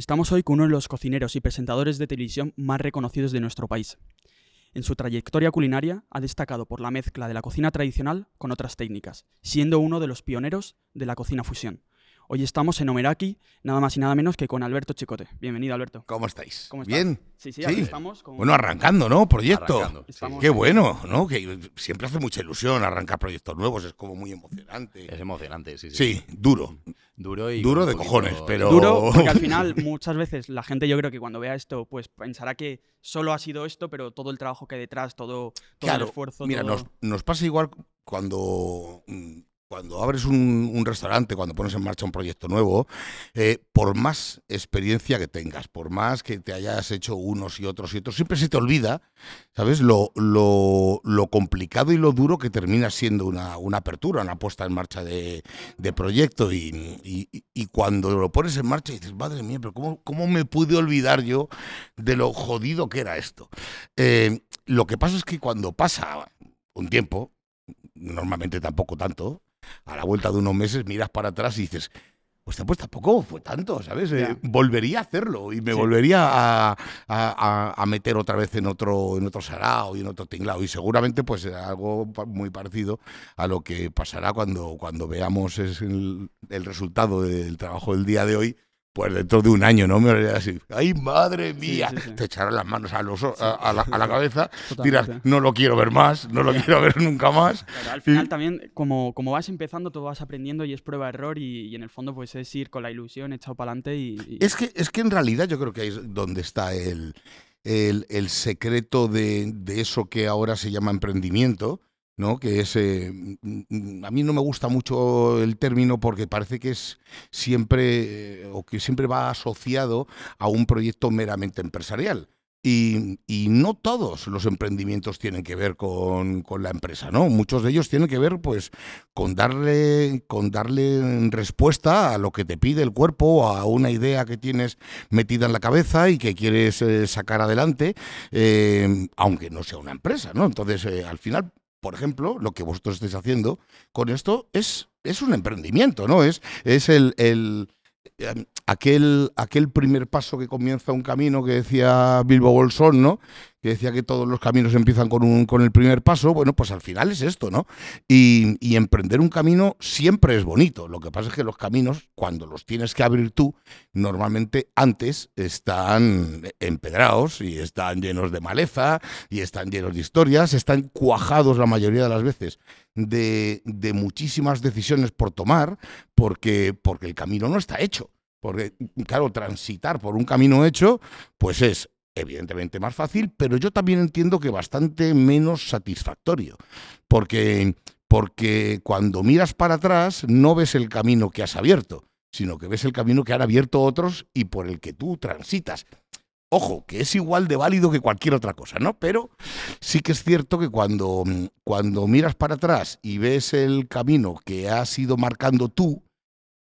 Estamos hoy con uno de los cocineros y presentadores de televisión más reconocidos de nuestro país. En su trayectoria culinaria ha destacado por la mezcla de la cocina tradicional con otras técnicas, siendo uno de los pioneros de la cocina fusión. Hoy estamos en Omeraki, nada más y nada menos que con Alberto Chicote. Bienvenido, Alberto. ¿Cómo estáis? ¿Cómo estás? ¿Bien? Sí, sí, aquí estamos. con- Bueno, arrancando, ¿no? Proyecto. Arrancando, sí. Qué bueno, ¿no? Que siempre hace mucha ilusión arrancar proyectos nuevos, es como muy emocionante. Es emocionante, sí, sí. Sí, duro. Duro y. Duro de poquito- cojones, pero- Duro, porque al final muchas veces la gente yo creo que cuando vea esto pues pensará que solo ha sido esto, pero todo el trabajo que hay detrás, todo, todo Claro, el esfuerzo. Mira, todo- nos, nos pasa igual cuando, mm, cuando abres un, restaurante, cuando pones en marcha un proyecto nuevo, eh, por más experiencia que tengas, por más que te hayas hecho unos y otros y otros, siempre se te olvida, ¿sabes? Lo, lo, lo complicado y lo duro que termina siendo una, una apertura, una puesta en marcha de, de proyecto. Y, y- y cuando lo pones en marcha dices, madre mía, pero ¿cómo, cómo me pude olvidar yo de lo jodido que era esto? Eh, lo que pasa es que cuando pasa un tiempo, normalmente tampoco tanto, a la vuelta de unos meses miras para atrás y dices, pues pues tampoco fue tanto, ¿sabes? Eh, volvería a hacerlo y me Sí. volvería a, a- a- a meter otra vez en otro, en otro sarao y en otro tinglao. Y seguramente pues será algo muy parecido a lo que pasará cuando, cuando veamos el resultado del trabajo del día de hoy. Pues dentro de un año, ¿no? Me veré así, ¡ay, madre mía! sí, sí. Te echarán las manos a, los, a, a la, a la cabeza dirás, no lo quiero ver más, no lo quiero ver nunca más. Claro, al final también, como, como vas empezando, tú vas aprendiendo y es prueba-error y, y en el fondo pues es ir con la ilusión echado para adelante y, y- Es que, es que en realidad yo creo que ahí es donde está el, el, el secreto de, de eso que ahora se llama emprendimiento, ¿no? Que es, eh, mm, mm, a mí no me gusta mucho el término porque parece que es siempre, eh, o que siempre va asociado a un proyecto meramente empresarial. Y, y no todos los emprendimientos tienen que ver con, con la empresa, ¿no? Muchos de ellos tienen que ver, pues, con darle, con darle respuesta a lo que te pide el cuerpo, a una idea que tienes metida en la cabeza y que quieres eh, sacar adelante, aunque no sea una empresa, ¿no? Entonces, al final, por ejemplo, lo que vosotros estáis haciendo con esto es, es un emprendimiento, ¿no? Es, es el, el, eh, aquel, aquel primer paso que comienza un camino que decía Bilbo Bolsón, ¿no? Que decía que todos los caminos empiezan con, un, con el primer paso. Bueno, pues al final es esto, ¿no? Y, y emprender un camino siempre es bonito. Lo que pasa es que los caminos, cuando los tienes que abrir tú, normalmente antes están empedrados y están llenos de maleza y están llenos de historias, están cuajados la mayoría de las veces de, de muchísimas decisiones por tomar porque, porque el camino no está hecho. Porque, claro, transitar por un camino hecho, pues es evidentemente más fácil, pero yo también entiendo que bastante menos satisfactorio. Porque, porque cuando miras para atrás no ves el camino que has abierto, sino que ves el camino que han abierto otros y por el que tú transitas. Ojo, que es igual de válido que cualquier otra cosa, ¿no? Pero sí que es cierto que cuando, cuando miras para atrás y ves el camino que has ido marcando tú,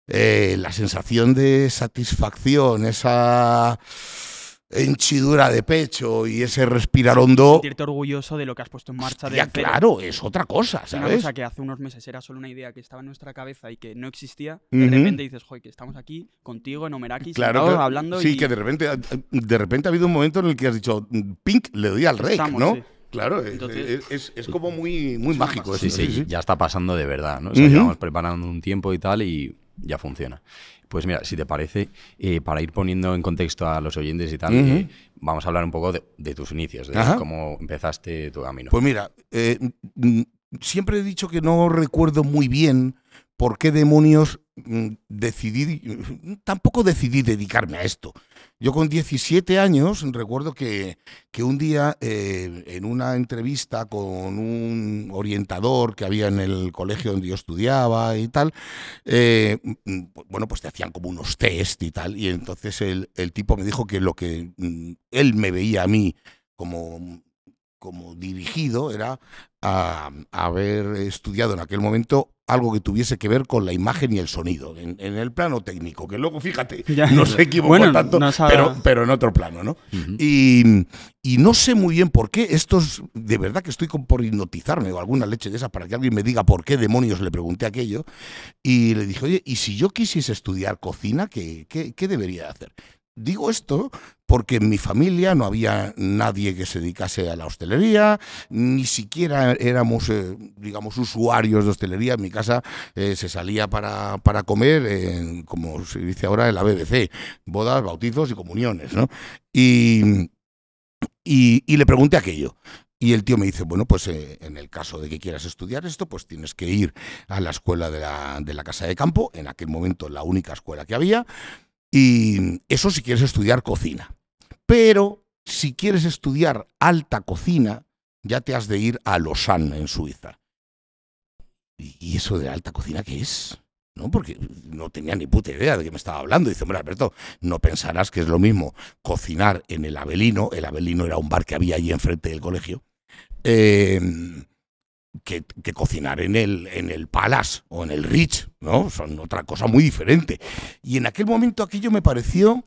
eh, la sensación de satisfacción, esa henchidura de pecho y ese respirar hondo, sentirte orgulloso de lo que has puesto en marcha. ya claro, es otra cosa, Una ¿sabes? cosa que hace unos meses era solo una idea que estaba en nuestra cabeza y que no existía, de Ujú. repente dices, joder, que estamos aquí contigo en Omeraki, Claro, sentados, claro. hablando sí, y que de repente, de repente ha habido un momento en el que has dicho, Pink, le doy al estamos, ¿no? sí. Claro, es- Entonces- es, es- es como muy, muy una mágico. Sí, eso, sí, ya está pasando de verdad, ¿no? O sea, Ujú. llevamos preparando un tiempo y tal y ya funciona. Pues mira, si te parece, eh, para ir poniendo en contexto a los oyentes y tal, eh, vamos a hablar un poco de, de tus inicios, de Ajá. cómo empezaste tu camino. Pues mira, eh, mm, siempre he dicho que no recuerdo muy bien por qué demonios mm, decidí, tampoco decidí dedicarme a esto. Yo con 17 años recuerdo que, que un día eh, en una entrevista con un orientador que había en el colegio donde yo estudiaba y tal, eh, mm, bueno, pues te hacían como unos test y tal, y entonces el, el tipo me dijo que lo que mm, él me veía a mí como, como dirigido era a, a haber estudiado en aquel momento algo que tuviese que ver con la imagen y el sonido, en, en el plano técnico, que luego, fíjate, Ya. no se equivocó Bueno, tanto, no pero, pero en otro plano, ¿no? Y, y no sé muy bien por qué, esto es, de verdad que estoy con- por hipnotizarme o alguna leche de esa para que alguien me diga por qué demonios le pregunté aquello. Y le dije, oye, ¿y si yo quisiese estudiar cocina, qué, qué, qué debería hacer? Digo esto porque en mi familia no había nadie que se dedicase a la hostelería, ni siquiera éramos, eh, digamos, usuarios de hostelería. En mi casa eh, se salía para, para comer, como se dice ahora en la BBC, bodas, bautizos y comuniones, ¿no? Y, y, y le pregunté aquello. Y el tío me dice, bueno, pues eh, en el caso de que quieras estudiar esto, pues tienes que ir a la escuela de la, de la Casa de Campo, en aquel momento la única escuela que había, y eso si quieres estudiar cocina. Pero si quieres estudiar alta cocina, ya te has de ir a Lausanne, en Suiza. ¿Y eso de alta cocina qué es? ¿no? Porque no tenía ni puta idea de qué me estaba hablando. Dice, hombre, Alberto, no pensarás que es lo mismo cocinar en el Avelino, el Avelino era un bar que había allí enfrente del colegio, eh, que, cocinar en el, en el Palace o en el Rich, ¿no? Son otra cosa muy diferente. Y en aquel momento aquello me pareció,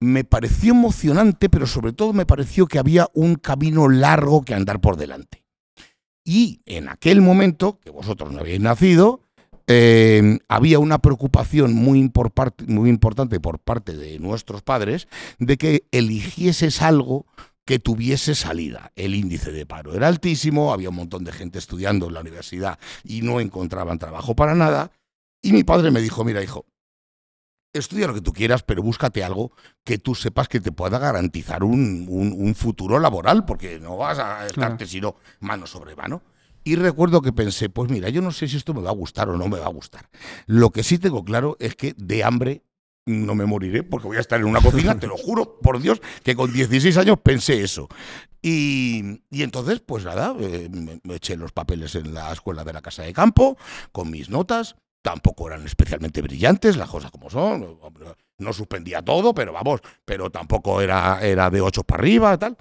me pareció emocionante, pero sobre todo me pareció que había un camino largo que andar por delante. Y en aquel momento, que vosotros no habéis nacido, eh, había una preocupación muy, muy importante por parte de nuestros padres de que eligieses algo que tuviese salida. El índice de paro era altísimo, había un montón de gente estudiando en la universidad y no encontraban trabajo para nada. Y mi padre me dijo, mira hijo, estudia lo que tú quieras, pero búscate algo que tú sepas que te pueda garantizar un, un, futuro laboral, porque no vas a estarte claro. sino mano sobre mano. Y recuerdo que pensé, pues mira, yo no sé si esto me va a gustar o no me va a gustar. Lo que sí tengo claro es que de hambre no me moriré porque voy a estar en una cocina, te lo juro, por Dios, que con 16 años pensé eso. Y, y entonces, pues nada, eh, me, eché los papeles en la escuela de la casa de campo, con mis notas, tampoco eran especialmente brillantes, las cosas como son, no suspendía todo, pero vamos, pero tampoco era, era de 8 para arriba, tal.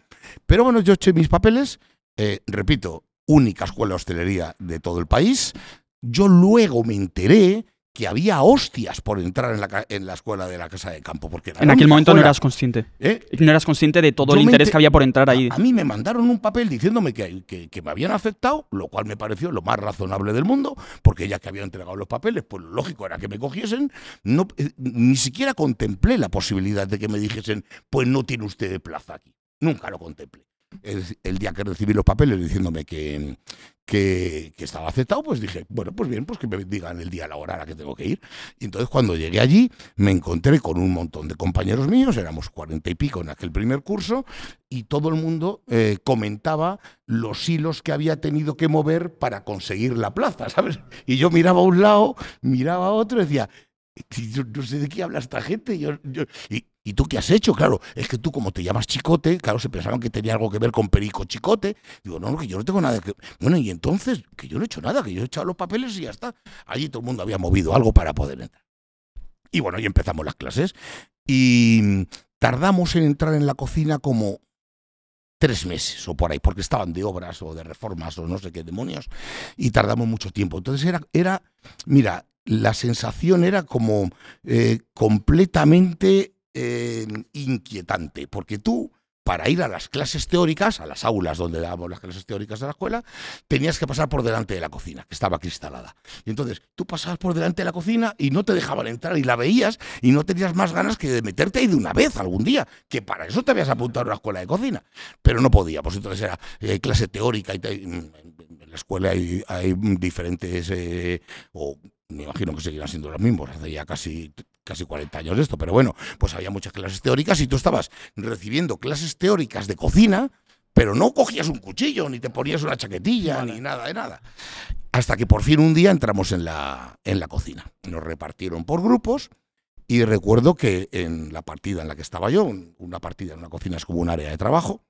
Pero bueno, yo eché mis papeles, eh, repito, única escuela de hostelería de todo el país. Yo luego me enteré que había hostias por entrar en la, en la escuela de la casa de campo. Porque en aquel momento escuela. no eras consciente. ¿Eh? No eras consciente de todo Yo el interés que había por entrar ahí. A, a, mí me mandaron un papel diciéndome que, que, que, me habían aceptado, lo cual me pareció lo más razonable del mundo, porque ya que había entregado los papeles, pues lo lógico era que me cogiesen. No, eh, ni siquiera contemplé la posibilidad de que me dijesen, pues no tiene usted plaza aquí. Nunca lo contemplé el, el, día que recibí los papeles diciéndome que, que, estaba aceptado, pues dije, bueno, pues bien, pues que me digan el día, la hora a la que tengo que ir. Y entonces cuando llegué allí me encontré con un montón de compañeros míos, éramos cuarenta y pico en aquel primer curso, y todo el mundo eh, comentaba los hilos que había tenido que mover para conseguir la plaza, ¿sabes? Y yo miraba a un lado, miraba a otro y decía, yo no sé de qué habla esta gente. Y, ¿Y tú qué has hecho? Claro, es que tú como te llamas Chicote, claro, se pensaban que tenía algo que ver con Perico Chicote. Digo, no, que yo no tengo nada que... Bueno, y entonces, que yo no he hecho nada, que yo he echado los papeles y ya está. Allí todo el mundo había movido algo para poder entrar. Y bueno, y empezamos las clases. Y tardamos en entrar en la cocina como tres meses o por ahí, porque estaban de obras o de reformas o no sé qué demonios, y tardamos mucho tiempo. Entonces era, era mira, la sensación era como eh, completamente inquietante, porque tú, para ir a las clases teóricas, a las aulas donde dábamos las clases teóricas de la escuela, tenías que pasar por delante de la cocina, que estaba cristalada. Y entonces tú pasabas por delante de la cocina y no te dejaban entrar y la veías y no tenías más ganas que de meterte ahí de una vez algún día, que para eso te habías apuntado a una escuela de cocina. Pero no podía, pues entonces era eh, clase teórica y te, en la escuela hay, hay diferentes, eh, o me imagino que seguirán siendo los mismos, hace ya casi casi 40 años de esto, pero bueno, pues había muchas clases teóricas y tú estabas recibiendo clases teóricas de cocina, pero no cogías un cuchillo, ni te ponías una chaquetilla, vale. ni nada de nada. Hasta que por fin un día entramos en la, en la cocina. Nos repartieron por grupos y recuerdo que en la partida en la que estaba yo, una partida en una cocina es como un área de trabajo,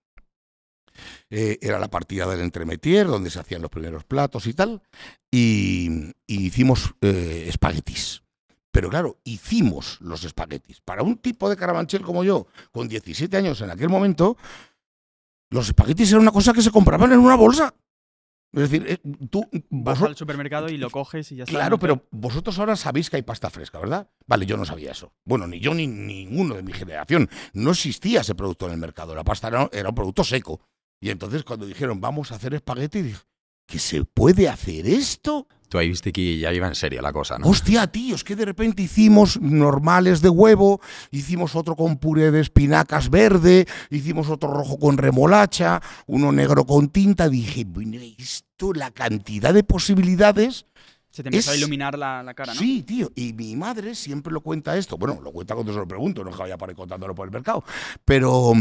eh, era la partida del entremetier, donde se hacían los primeros platos y tal, y, y hicimos eh, espaguetis. Pero claro, hicimos los espaguetis. Para un tipo de carabanchel como yo, con 17 años en aquel momento, los espaguetis eran una cosa que se compraban en una bolsa. Es decir, eh, tú vas al supermercado y lo coges y ya está. Claro, pero vosotros ahora sabéis que hay pasta fresca, ¿verdad? Vale, yo no sabía eso. Bueno, ni yo ni ninguno de mi generación. No existía ese producto en el mercado. La pasta era, era un producto seco. Y entonces cuando dijeron, vamos a hacer espagueti, dije, ¿que se puede hacer esto? Ahí viste que ya iba en serio la cosa, ¿no? Hostia, tío, es que de repente hicimos normales de huevo, hicimos otro con puré de espinacas verde, hicimos otro rojo con remolacha, uno negro con tinta. Dije, esto, la cantidad de posibilidades. Se te empezó a iluminar la, la cara, ¿no? Sí, tío. Y mi madre siempre lo cuenta esto. Bueno, lo cuenta cuando se lo pregunto, no es que vaya por ahí contándolo por el mercado. Pero,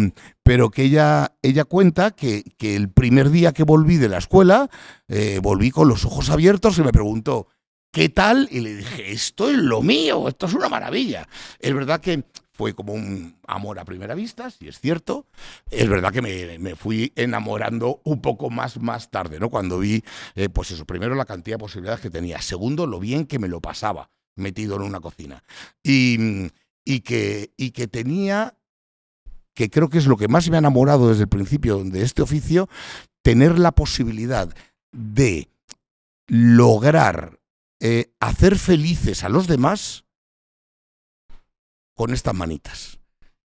pero que ella, ella cuenta que, que el primer día que volví de la escuela, eh, volví con los ojos abiertos y me preguntó, ¿qué tal? Y le dije, esto es lo mío, esto es una maravilla. Es verdad que fue como un amor a primera vista, si es cierto. Es verdad que me, me fui enamorando un poco más más tarde, ¿no? Cuando vi, eh, pues eso, primero la cantidad de posibilidades que tenía, segundo lo bien que me lo pasaba metido en una cocina. Y, y, que, y que tenía, que creo que es lo que más me ha enamorado desde el principio de este oficio, tener la posibilidad de lograr eh, hacer felices a los demás con estas manitas.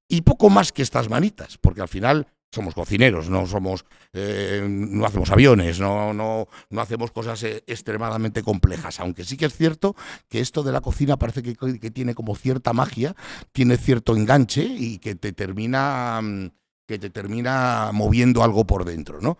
Y poco más que estas manitas, porque al final somos cocineros, no somos, eh, no hacemos aviones, no, no, no hacemos cosas eh, extremadamente complejas. Aunque sí que es cierto que esto de la cocina parece que, que tiene como cierta magia, tiene cierto enganche y que te termina, mm, que te termina moviendo algo por dentro, ¿no?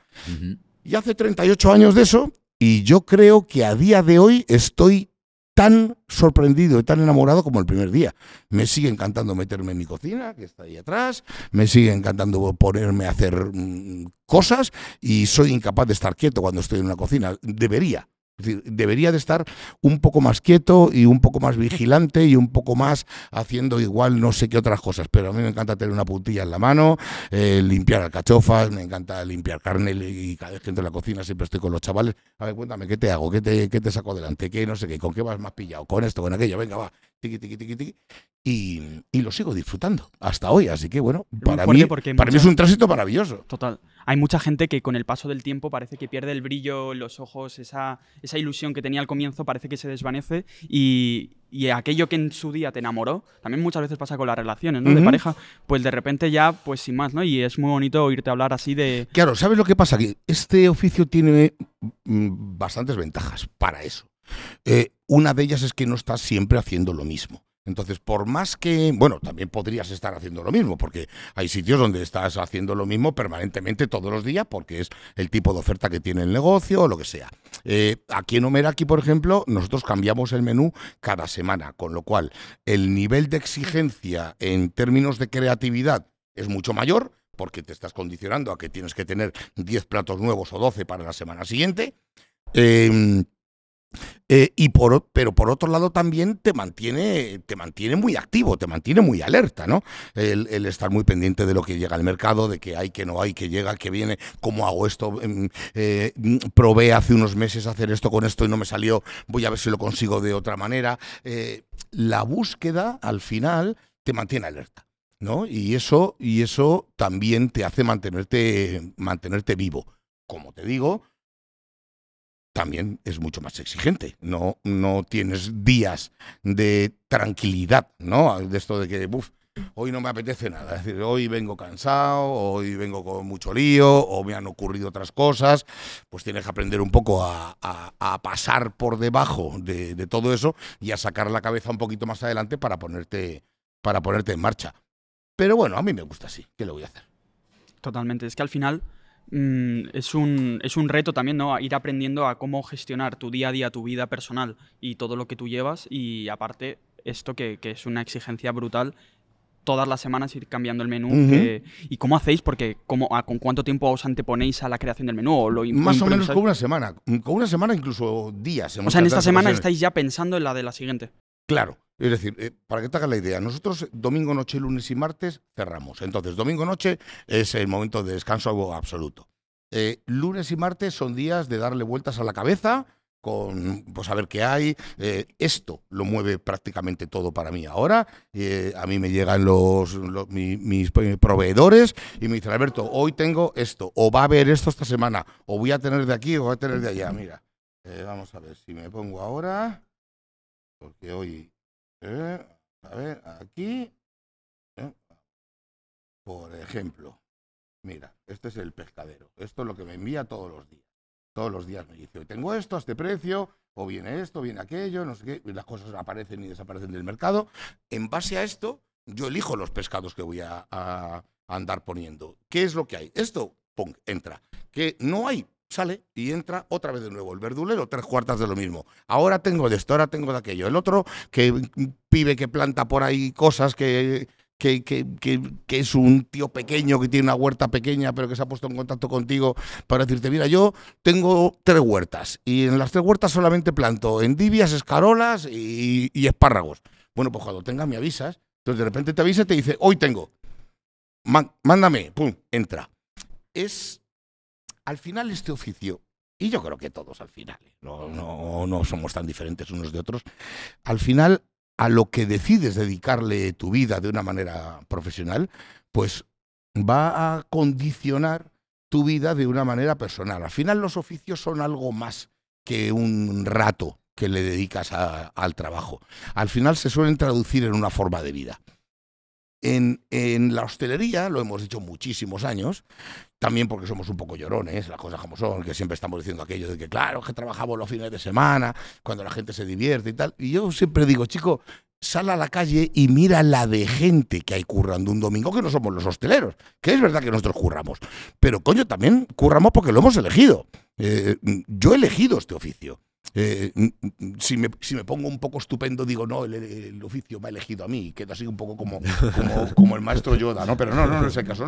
Y hace 38 años de eso, y yo creo que a día de hoy estoy tan sorprendido y tan enamorado como el primer día. Me sigue encantando meterme en mi cocina, que está ahí atrás, me sigue encantando ponerme a hacer mm, cosas y soy incapaz de estar quieto cuando estoy en una cocina. Debería. Debería de estar un poco más quieto y un poco más vigilante y un poco más haciendo igual no sé qué otras cosas, pero a mí me encanta tener una puntilla en la mano, eh, limpiar alcachofas, me encanta limpiar carne y cada vez que entro en la cocina siempre estoy con los chavales. A ver, cuéntame, ¿qué te hago? ¿Qué te, qué te saco delante? ¿Qué no sé qué? ¿Con qué vas más pillado? ¿Con esto? ¿Con aquello? Venga, va. Tiqui, tiqui, tiqui, tiqui. Y, y lo sigo disfrutando hasta hoy. Así que bueno, para, mí, para mí mucha- es un tránsito maravilloso. Total. Hay mucha gente que con el paso del tiempo parece que pierde el brillo los ojos, esa, esa ilusión que tenía al comienzo parece que se desvanece y, y aquello que en su día te enamoró, también muchas veces pasa con las relaciones, ¿no? De Ujú. pareja, pues de repente ya, pues sin más, ¿no? Y es muy bonito oírte hablar así de... Claro, ¿sabes lo que pasa? Que este oficio tiene mm, bastantes ventajas para eso. Eh, una de ellas es que no estás siempre haciendo lo mismo. Entonces, por más que, bueno, también podrías estar haciendo lo mismo, porque hay sitios donde estás haciendo lo mismo permanentemente todos los días, porque es el tipo de oferta que tiene el negocio o lo que sea. Eh, aquí en Omeraki, por ejemplo, nosotros cambiamos el menú cada semana, con lo cual el nivel de exigencia en términos de creatividad es mucho mayor, porque te estás condicionando a que tienes que tener 10 platos nuevos o 12 para la semana siguiente. Eh, eh, y por, pero por otro lado también te mantiene, te mantiene muy activo, te mantiene muy alerta, ¿no? El, el estar muy pendiente de lo que llega al mercado, de que hay, que no hay, que llega, que viene, cómo hago esto, Em, eh, mm, probé hace unos meses hacer esto con esto y no me salió, voy a ver si lo consigo de otra manera. Eh, la búsqueda al final te mantiene alerta. ¿No? Y eso, y eso también te hace mantenerte, mantenerte vivo. Como te digo, también es mucho más exigente. No, no tienes días de tranquilidad, ¿no? De esto de que, "Buf, hoy no me apetece nada. Es decir, hoy vengo cansado, hoy vengo con mucho lío, o me han ocurrido otras cosas. Pues tienes que aprender un poco a pasar por debajo de, de todo eso y a sacar la cabeza un poquito más adelante para ponerte, para ponerte en marcha. Pero bueno, a mí me gusta así. ¿Qué le voy a hacer? Totalmente. Es que al final mm, es, un, es un reto también, ¿no? Ir aprendiendo a cómo gestionar tu día a día, tu vida personal y todo lo que tú llevas. Y aparte, esto que, que es una exigencia brutal. Todas las semanas ir cambiando el menú. Que- ¿Y cómo hacéis? Porque ¿cómo, a- ¿con cuánto tiempo os anteponéis a la creación del menú? ¿O lo Más o menos con una semana. Con una semana, incluso días. O sea, en esta semana estáis ya pensando en la de la siguiente. Claro. Es decir, eh, para que te hagas la idea, nosotros domingo noche, lunes y martes cerramos. Entonces, domingo noche es el momento de descanso absoluto. Eh, lunes y martes son días de darle vueltas a la cabeza, con pues a ver qué hay. Eh, esto lo mueve prácticamente todo para mí ahora. A mí me llegan los, los- mi- mis proveedores y me dicen, Alberto, hoy tengo esto, o va a haber esto esta semana, o voy a tener de aquí, o voy a tener de allá. Mira, vamos a ver si me pongo ahora, porque hoy eh, a ver, aquí. eh, por ejemplo, mira, este es el pescadero. Esto es lo que me envía todos los días. Todos los días me dice, tengo esto a este precio, o viene esto, viene aquello, no sé qué, las cosas aparecen y desaparecen del mercado. En base a esto, yo elijo los pescados que voy a, a andar poniendo. ¿Qué es lo que hay? Esto, pum, entra. Que no hay, sale y entra otra vez de nuevo. El verdulero, tres cuartas de lo mismo. Ahora tengo de esto, ahora tengo de aquello. El otro, que pibe que planta por ahí cosas que, que, que, que, es un tío pequeño que tiene una huerta pequeña, pero que se ha puesto en contacto contigo para decirte, mira, yo tengo tres huertas y en las tres huertas solamente planto endivias, escarolas y, espárragos. Bueno, pues cuando tenga me avisas. Entonces de repente te avisa y te dice, hoy tengo. mándame, pum, entra. Es al final este oficio, y yo creo que todos al final, no, no, no somos tan diferentes unos de otros, al final a lo que decides dedicarle tu vida de una manera profesional, pues va a condicionar tu vida de una manera personal. Al final los oficios son algo más que un rato que le dedicas al trabajo. Al final se suelen traducir en una forma de vida. En, en, la hostelería, lo hemos dicho muchísimos años, también porque somos un poco llorones, las cosas como son, que siempre estamos diciendo aquello de que, claro, que trabajamos los fines de semana, cuando la gente se divierte y tal. Y yo siempre digo, chico, sal a la calle y mira la de gente que hay currando un domingo, que no somos los hosteleros, que es verdad que nosotros curramos. Pero coño, también curramos porque lo hemos elegido. Eh, yo he elegido este oficio. Eh, si, me, si, me, pongo un poco estupendo, digo, no, el, el, oficio me ha elegido a mí, queda así un poco como, como, como el maestro Yoda, ¿no? Pero no, no, en ese caso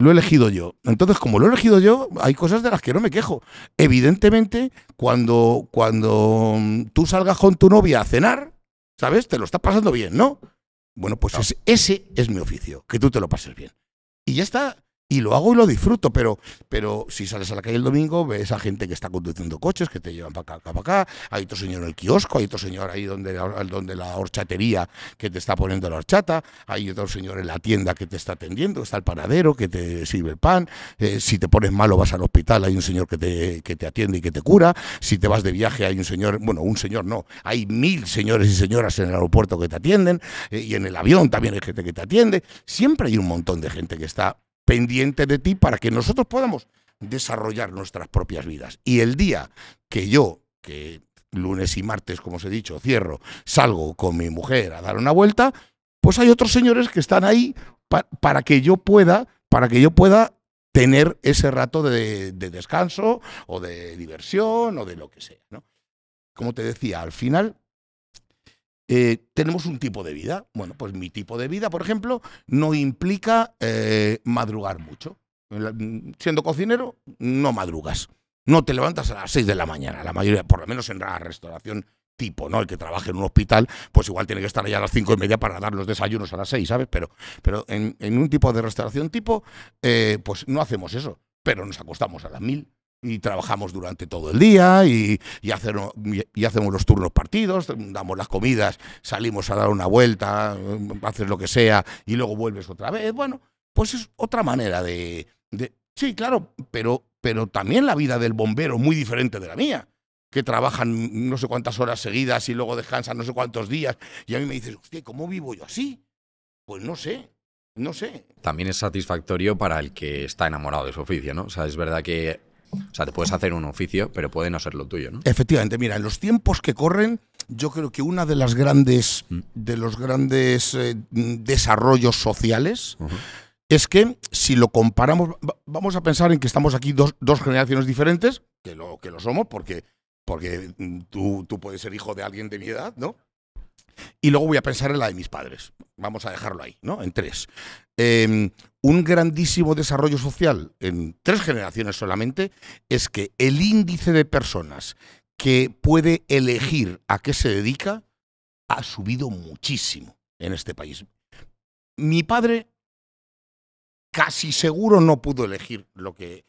lo he elegido yo. Entonces, como lo he elegido yo, hay cosas de las que no me quejo. Evidentemente, cuando, cuando tú salgas con tu novia a cenar, ¿sabes? Te lo estás pasando bien, ¿no? Bueno, pues ese, ese es mi oficio, que tú te lo pases bien. Y ya está y lo hago y lo disfruto, pero, pero si sales a la calle el domingo, ves a gente que está conduciendo coches, que te llevan para acá, para acá, hay otro señor en el kiosco, hay otro señor ahí donde, donde la horchatería que te está poniendo la horchata, hay otro señor en la tienda que te está atendiendo, está el panadero que te sirve el pan, eh, si te pones malo vas al hospital, hay un señor que te, que te atiende y que te cura, si te vas de viaje hay un señor, bueno, un señor no, hay mil señores y señoras en el aeropuerto que te atienden, eh, y en el avión también hay gente que te atiende, siempre hay un montón de gente que está pendiente de ti para que nosotros podamos desarrollar nuestras propias vidas. Y el día que yo, que lunes y martes, como os he dicho, cierro, salgo con mi mujer a dar una vuelta, pues hay otros señores que están ahí para que yo pueda, para que yo pueda tener ese rato de, de, descanso o de diversión o de lo que sea. ¿no? Como te decía, al final eh, tenemos un tipo de vida. Bueno, pues mi tipo de vida, por ejemplo, no implica eh, madrugar mucho. Siendo cocinero, no madrugas. No te levantas a las 6 de la mañana. La mayoría, por lo menos en la restauración tipo, ¿no? El que trabaje en un hospital, pues igual tiene que estar allá a las cinco y media para dar los desayunos a las 6, ¿sabes? Pero, pero en, en un tipo de restauración tipo, eh, pues no hacemos eso. Pero nos acostamos a las mil, y trabajamos durante todo el día y, y, hacemos, y, hacemos los turnos partidos, damos las comidas, salimos a dar una vuelta, haces lo que sea y luego vuelves otra vez. Bueno, pues es otra manera de... de sí, claro, pero, pero también la vida del bombero muy diferente de la mía que trabajan no sé cuántas horas seguidas y luego descansan no sé cuántos días. Y a mí me dices, hostia, ¿cómo vivo yo así? Pues no sé, no sé. También es satisfactorio para el que está enamorado de su oficio, ¿no? O sea, es verdad que o sea, te puedes hacer un oficio, pero puede no ser lo tuyo, ¿no? Efectivamente, mira, en los tiempos que corren, yo creo que una de las grandes, mm. de los grandes eh, desarrollos sociales uh -huh. es que si lo comparamos, vamos a pensar en que estamos aquí dos, dos generaciones diferentes, que lo, que lo somos, porque, porque tú, tú puedes ser hijo de alguien de mi edad, ¿no? Y luego voy a pensar en la de mis padres. Vamos a dejarlo ahí, ¿no? En tres. Eh, un grandísimo desarrollo social en tres generaciones solamente es que el índice de personas que puede elegir a qué se dedica ha subido muchísimo en este país. Mi padre casi seguro no pudo elegir lo que...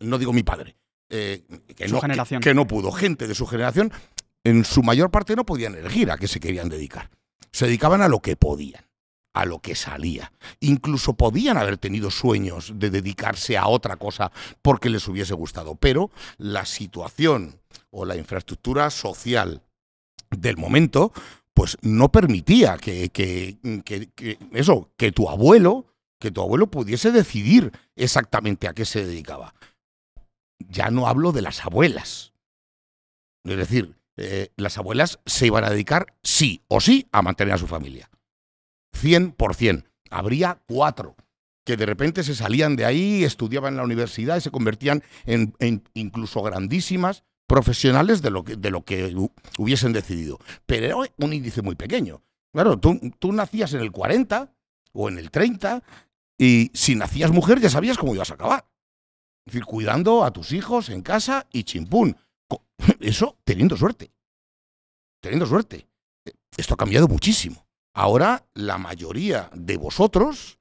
No digo mi padre. Eh, que, su no, generación. Que, que no pudo. Gente de su generación, en su mayor parte no podían elegir a qué se querían dedicar. Se dedicaban a lo que podían a lo que salía. Incluso podían haber tenido sueños de dedicarse a otra cosa porque les hubiese gustado, pero la situación o la infraestructura social del momento pues no permitía que, eso, que tu abuelo, que tu abuelo pudiese decidir exactamente a qué se dedicaba. ya no hablo de las abuelas. Es decir, eh, las abuelas se iban a dedicar sí o sí a mantener a su familia. 100%. Habría cuatro que de repente se salían de ahí, estudiaban en la universidad y se convertían en, incluso grandísimas profesionales de lo, que, de lo que hubiesen decidido. Pero era un índice muy pequeño. Claro, tú, tú nacías en el 40 o en el 30 y si nacías mujer ya sabías cómo ibas a acabar. Es decir, cuidando a tus hijos en casa y chimpún. Eso teniendo suerte. Teniendo suerte. Esto ha cambiado muchísimo. Ahora la mayoría de vosotros,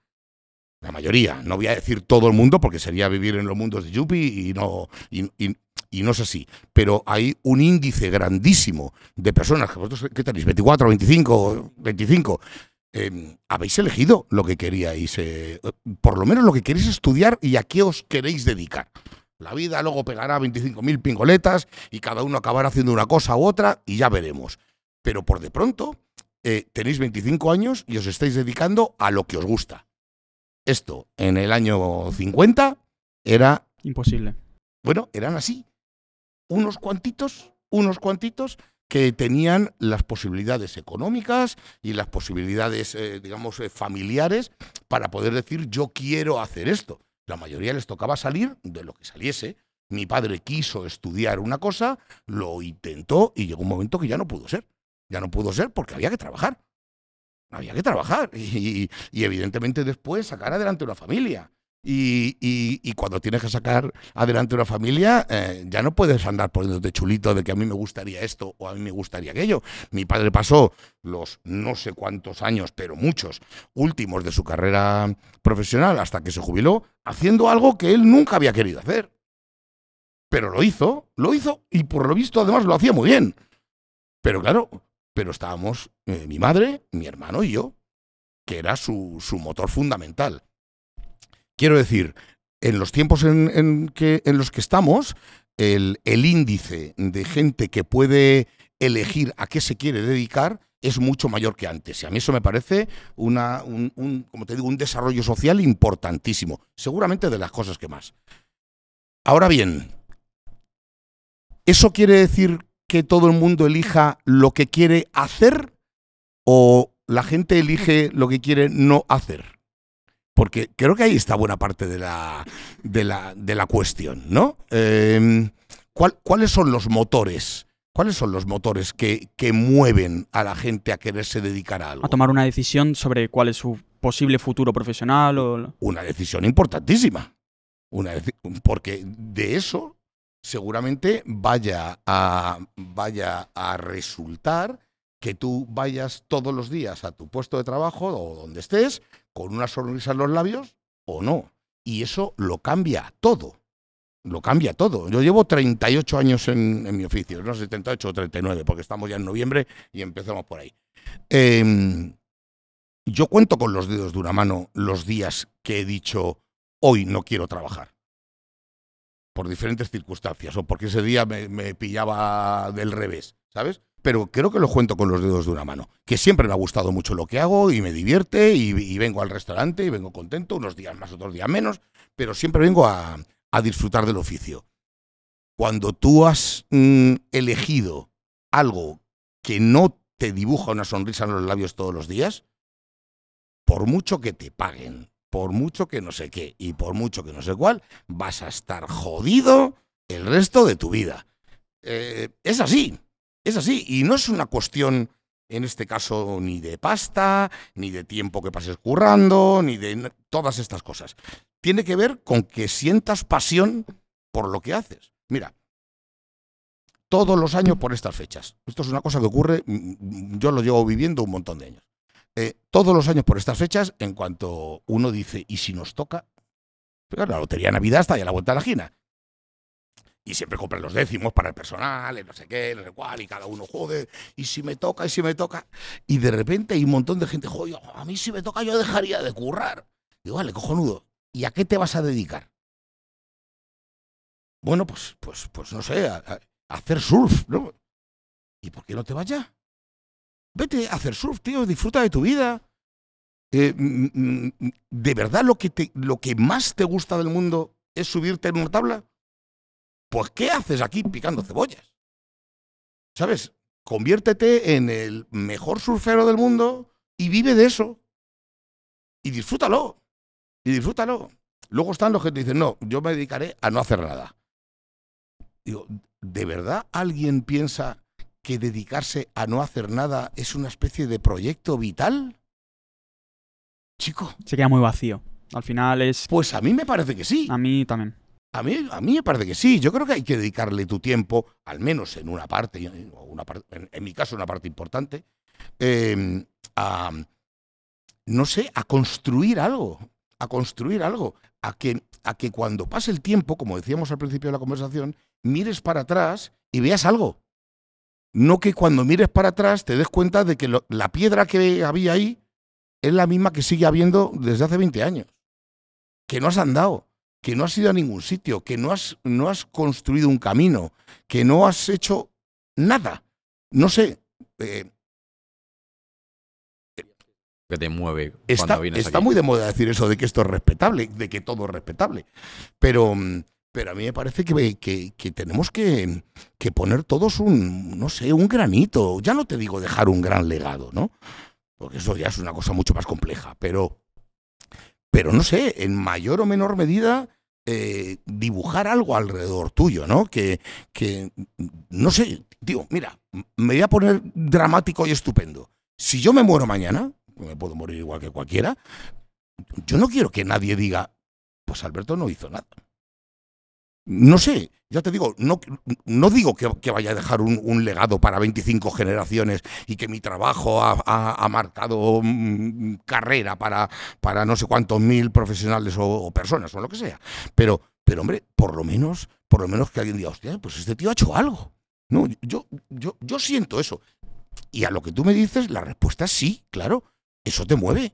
la mayoría, no voy a decir todo el mundo porque sería vivir en los mundos de Yuppie y no, y, no es así, pero hay un índice grandísimo de personas, vosotros, ¿qué tenéis? ¿24, 25, 25? habéis elegido lo que queríais, eh, por lo menos lo que queréis estudiar y a qué os queréis dedicar. La vida luego pegará 25.000 pingoletas y cada uno acabará haciendo una cosa u otra y ya veremos. Pero por de pronto, eh, tenéis 25 años y os estáis dedicando a lo que os gusta. Esto en el año 50 era... Imposible. Bueno, eran así. Unos cuantitos, unos cuantitos que tenían las posibilidades económicas y las posibilidades, eh, digamos, eh, familiares para poder decir yo quiero hacer esto. La mayoría les tocaba salir de lo que saliese. Mi padre quiso estudiar una cosa, lo intentó y llegó un momento que ya no pudo ser. Ya no pudo ser porque había que trabajar. Había que trabajar y, evidentemente después sacar adelante una familia. Y, cuando tienes que sacar adelante una familia, eh, ya no puedes andar poniéndote chulito de que a mí me gustaría esto o a mí me gustaría aquello. Mi padre pasó los no sé cuántos años, pero muchos últimos de su carrera profesional hasta que se jubiló, haciendo algo que él nunca había querido hacer. Pero lo hizo, lo hizo y por lo visto además lo hacía muy bien. Pero claro, pero estábamos eh, mi madre, mi hermano y yo, que era su, motor fundamental. Quiero decir, en los tiempos en, que, en los que estamos, el, índice de gente que puede elegir a qué se quiere dedicar es mucho mayor que antes. Y a mí eso me parece una, un, como te digo, un desarrollo social importantísimo. Seguramente de las cosas que más. Ahora bien, ¿eso quiere decir que todo el mundo elija lo que quiere hacer o la gente elige lo que quiere no hacer? Porque creo que ahí está buena parte de la, de la, de la cuestión, ¿no? Em, ¿Cuáles son los motores? ¿Cuáles son los motores que, que, mueven a la gente a quererse dedicar a algo? A tomar una decisión sobre cuál es su posible futuro profesional o... Una decisión importantísima. Una porque de eso seguramente vaya a, vaya a resultar que tú vayas todos los días a tu puesto de trabajo o donde estés con una sonrisa en los labios o no. Y eso lo cambia todo. Lo cambia todo. Yo llevo 38 años en, mi oficio, no 78 o 39, porque estamos ya en noviembre y empezamos por ahí. Em, yo cuento con los dedos de una mano los días que he dicho, hoy no quiero trabajar por diferentes circunstancias o porque ese día me, pillaba del revés, ¿sabes? Pero creo que lo cuento con los dedos de una mano. Que siempre me ha gustado mucho lo que hago y me divierte y, vengo al restaurante y vengo contento, unos días más, otros días menos, pero siempre vengo a, disfrutar del oficio. Cuando tú has mm, elegido algo que no te dibuja una sonrisa en los labios todos los días, por mucho que te paguen, por mucho que no sé qué y por mucho que no sé cuál, vas a estar jodido el resto de tu vida. Eh, es así, es así. Y no es una cuestión, en este caso, ni de pasta, ni de tiempo que pases currando, ni de todas estas cosas. Tiene que ver con que sientas pasión por lo que haces. Mira, todos los años por estas fechas. Esto es una cosa que ocurre, mm, mm, yo lo llevo viviendo un montón de años. Eh, todos los años por estas fechas, en cuanto uno dice, ¿y si nos toca? Pero la lotería Navidad está ya a la vuelta de la esquina. Y siempre compran los décimos para el personal, no sé qué, no sé cuál, y cada uno jode, y si me toca, y si me toca. Y de repente hay un montón de gente, joder, a mí si me toca yo dejaría de currar. Digo, vale, cojonudo, ¿y a qué te vas a dedicar? Bueno, pues, pues, pues no sé, a, hacer surf, ¿no? ¿Y por qué no te vas ya? Vete a hacer surf, tío, disfruta de tu vida. Eh, mm, mm, mm, ¿De verdad lo que, lo que más te gusta del mundo es subirte en una tabla? pues ¿qué haces aquí picando cebollas? ¿Sabes? Conviértete en el mejor surfero del mundo y vive de eso. Y disfrútalo. Y disfrútalo. Luego están los que te dicen, no, yo me dedicaré a no hacer nada. Digo, ¿de verdad alguien piensa que dedicarse a no hacer nada es una especie de proyecto vital? Chico. Se queda muy vacío. Al final es... Pues a mí me parece que sí. A mí también. A mí, a mí me parece que sí. Yo creo que hay que dedicarle tu tiempo, al menos en una parte, una en, mi caso una parte importante, em, a, no sé, a construir algo, a construir algo, a que, a que cuando pase el tiempo, como decíamos al principio de la conversación, mires para atrás y veas algo. No que cuando mires para atrás te des cuenta de que la piedra que había ahí es la misma que sigue habiendo desde hace 20 años. Que no has andado, que no has ido a ningún sitio, que no has, no has construido un camino, que no has hecho nada. No sé. Eh, que te mueve está, cuando vienes Está muy de moda decir eso de que esto es respetable, de que todo es respetable. Pero, pero a mí me parece que, que, tenemos que, que, poner todos un, no sé, un granito. Ya no te digo dejar un gran legado, ¿no? Porque eso ya es una cosa mucho más compleja. Pero, pero no sé, en mayor o menor medida, eh, dibujar algo alrededor tuyo, ¿no? Que, que, no sé, digo, mira, me voy a poner dramático y estupendo. Si yo me muero mañana, me puedo morir igual que cualquiera, yo no quiero que nadie diga, pues Alberto no hizo nada. No sé, ya te digo, no, no digo que, vaya a dejar un, legado para 25 generaciones y que mi trabajo ha, marcado mm, carrera para, para no sé cuántos mil profesionales o, personas o lo que sea. Pero, pero hombre, por lo menos, por lo menos que alguien diga, hostia, pues este tío ha hecho algo. No, yo, yo, yo siento eso. Y a lo que tú me dices, la respuesta es sí, claro eso te mueve.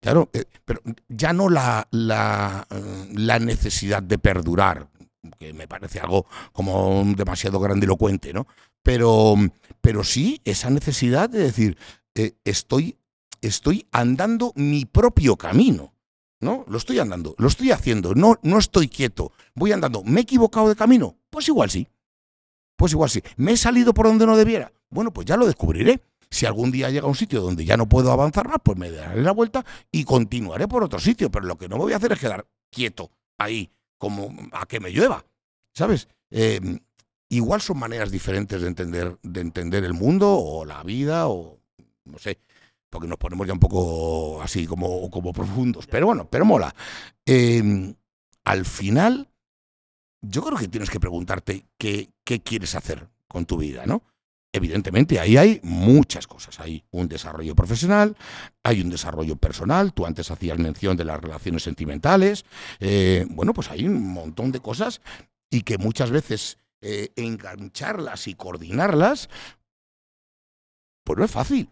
Claro, eh, pero ya no la, la, eh, la, necesidad de perdurar, que me parece algo como demasiado grandilocuente, ¿no? Pero, pero sí esa necesidad de decir, eh, estoy, estoy andando mi propio camino, ¿no? Lo estoy andando, lo estoy haciendo, no, no estoy quieto, voy andando. ¿Me he equivocado de camino? Pues igual sí. Pues igual sí. ¿Me he salido por donde no debiera? Bueno, pues ya lo descubriré. Si algún día llega a un sitio donde ya no puedo avanzar más, pues me daré la vuelta y continuaré por otro sitio. Pero lo que no me voy a hacer es quedar quieto ahí, a que me llueva. ¿Sabes? Em, igual son maneras diferentes de entender, de entender el mundo o la vida o no sé, porque nos ponemos ya un poco así como, como profundos. Pero bueno, pero mola. Em, al final, yo creo que tienes que preguntarte qué, qué quieres hacer con tu vida, ¿no? Evidentemente, ahí hay muchas cosas. Hay un desarrollo profesional, hay un desarrollo personal. Tú antes hacías mención de las relaciones sentimentales. Eh, bueno, pues hay un montón de cosas y que muchas veces eh, engancharlas y coordinarlas, pues no es fácil.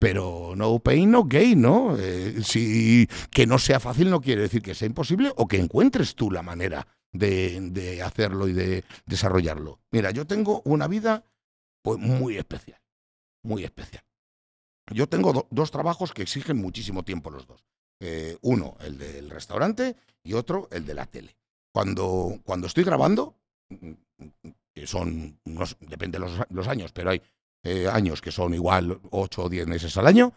Pero no pain, no gain, ¿no? Eh, si que no sea fácil no quiere decir que sea imposible o que encuentres tú la manera de, de hacerlo y de desarrollarlo. Mira, yo tengo una vida pues muy especial, muy especial. Yo tengo dos trabajos que exigen muchísimo tiempo los dos. Eh, uno, el del restaurante, y otro, el de la tele. Cuando, cuando estoy grabando, que son, depende de los, años, pero hay eh, años que son igual 8 o 10 meses al año,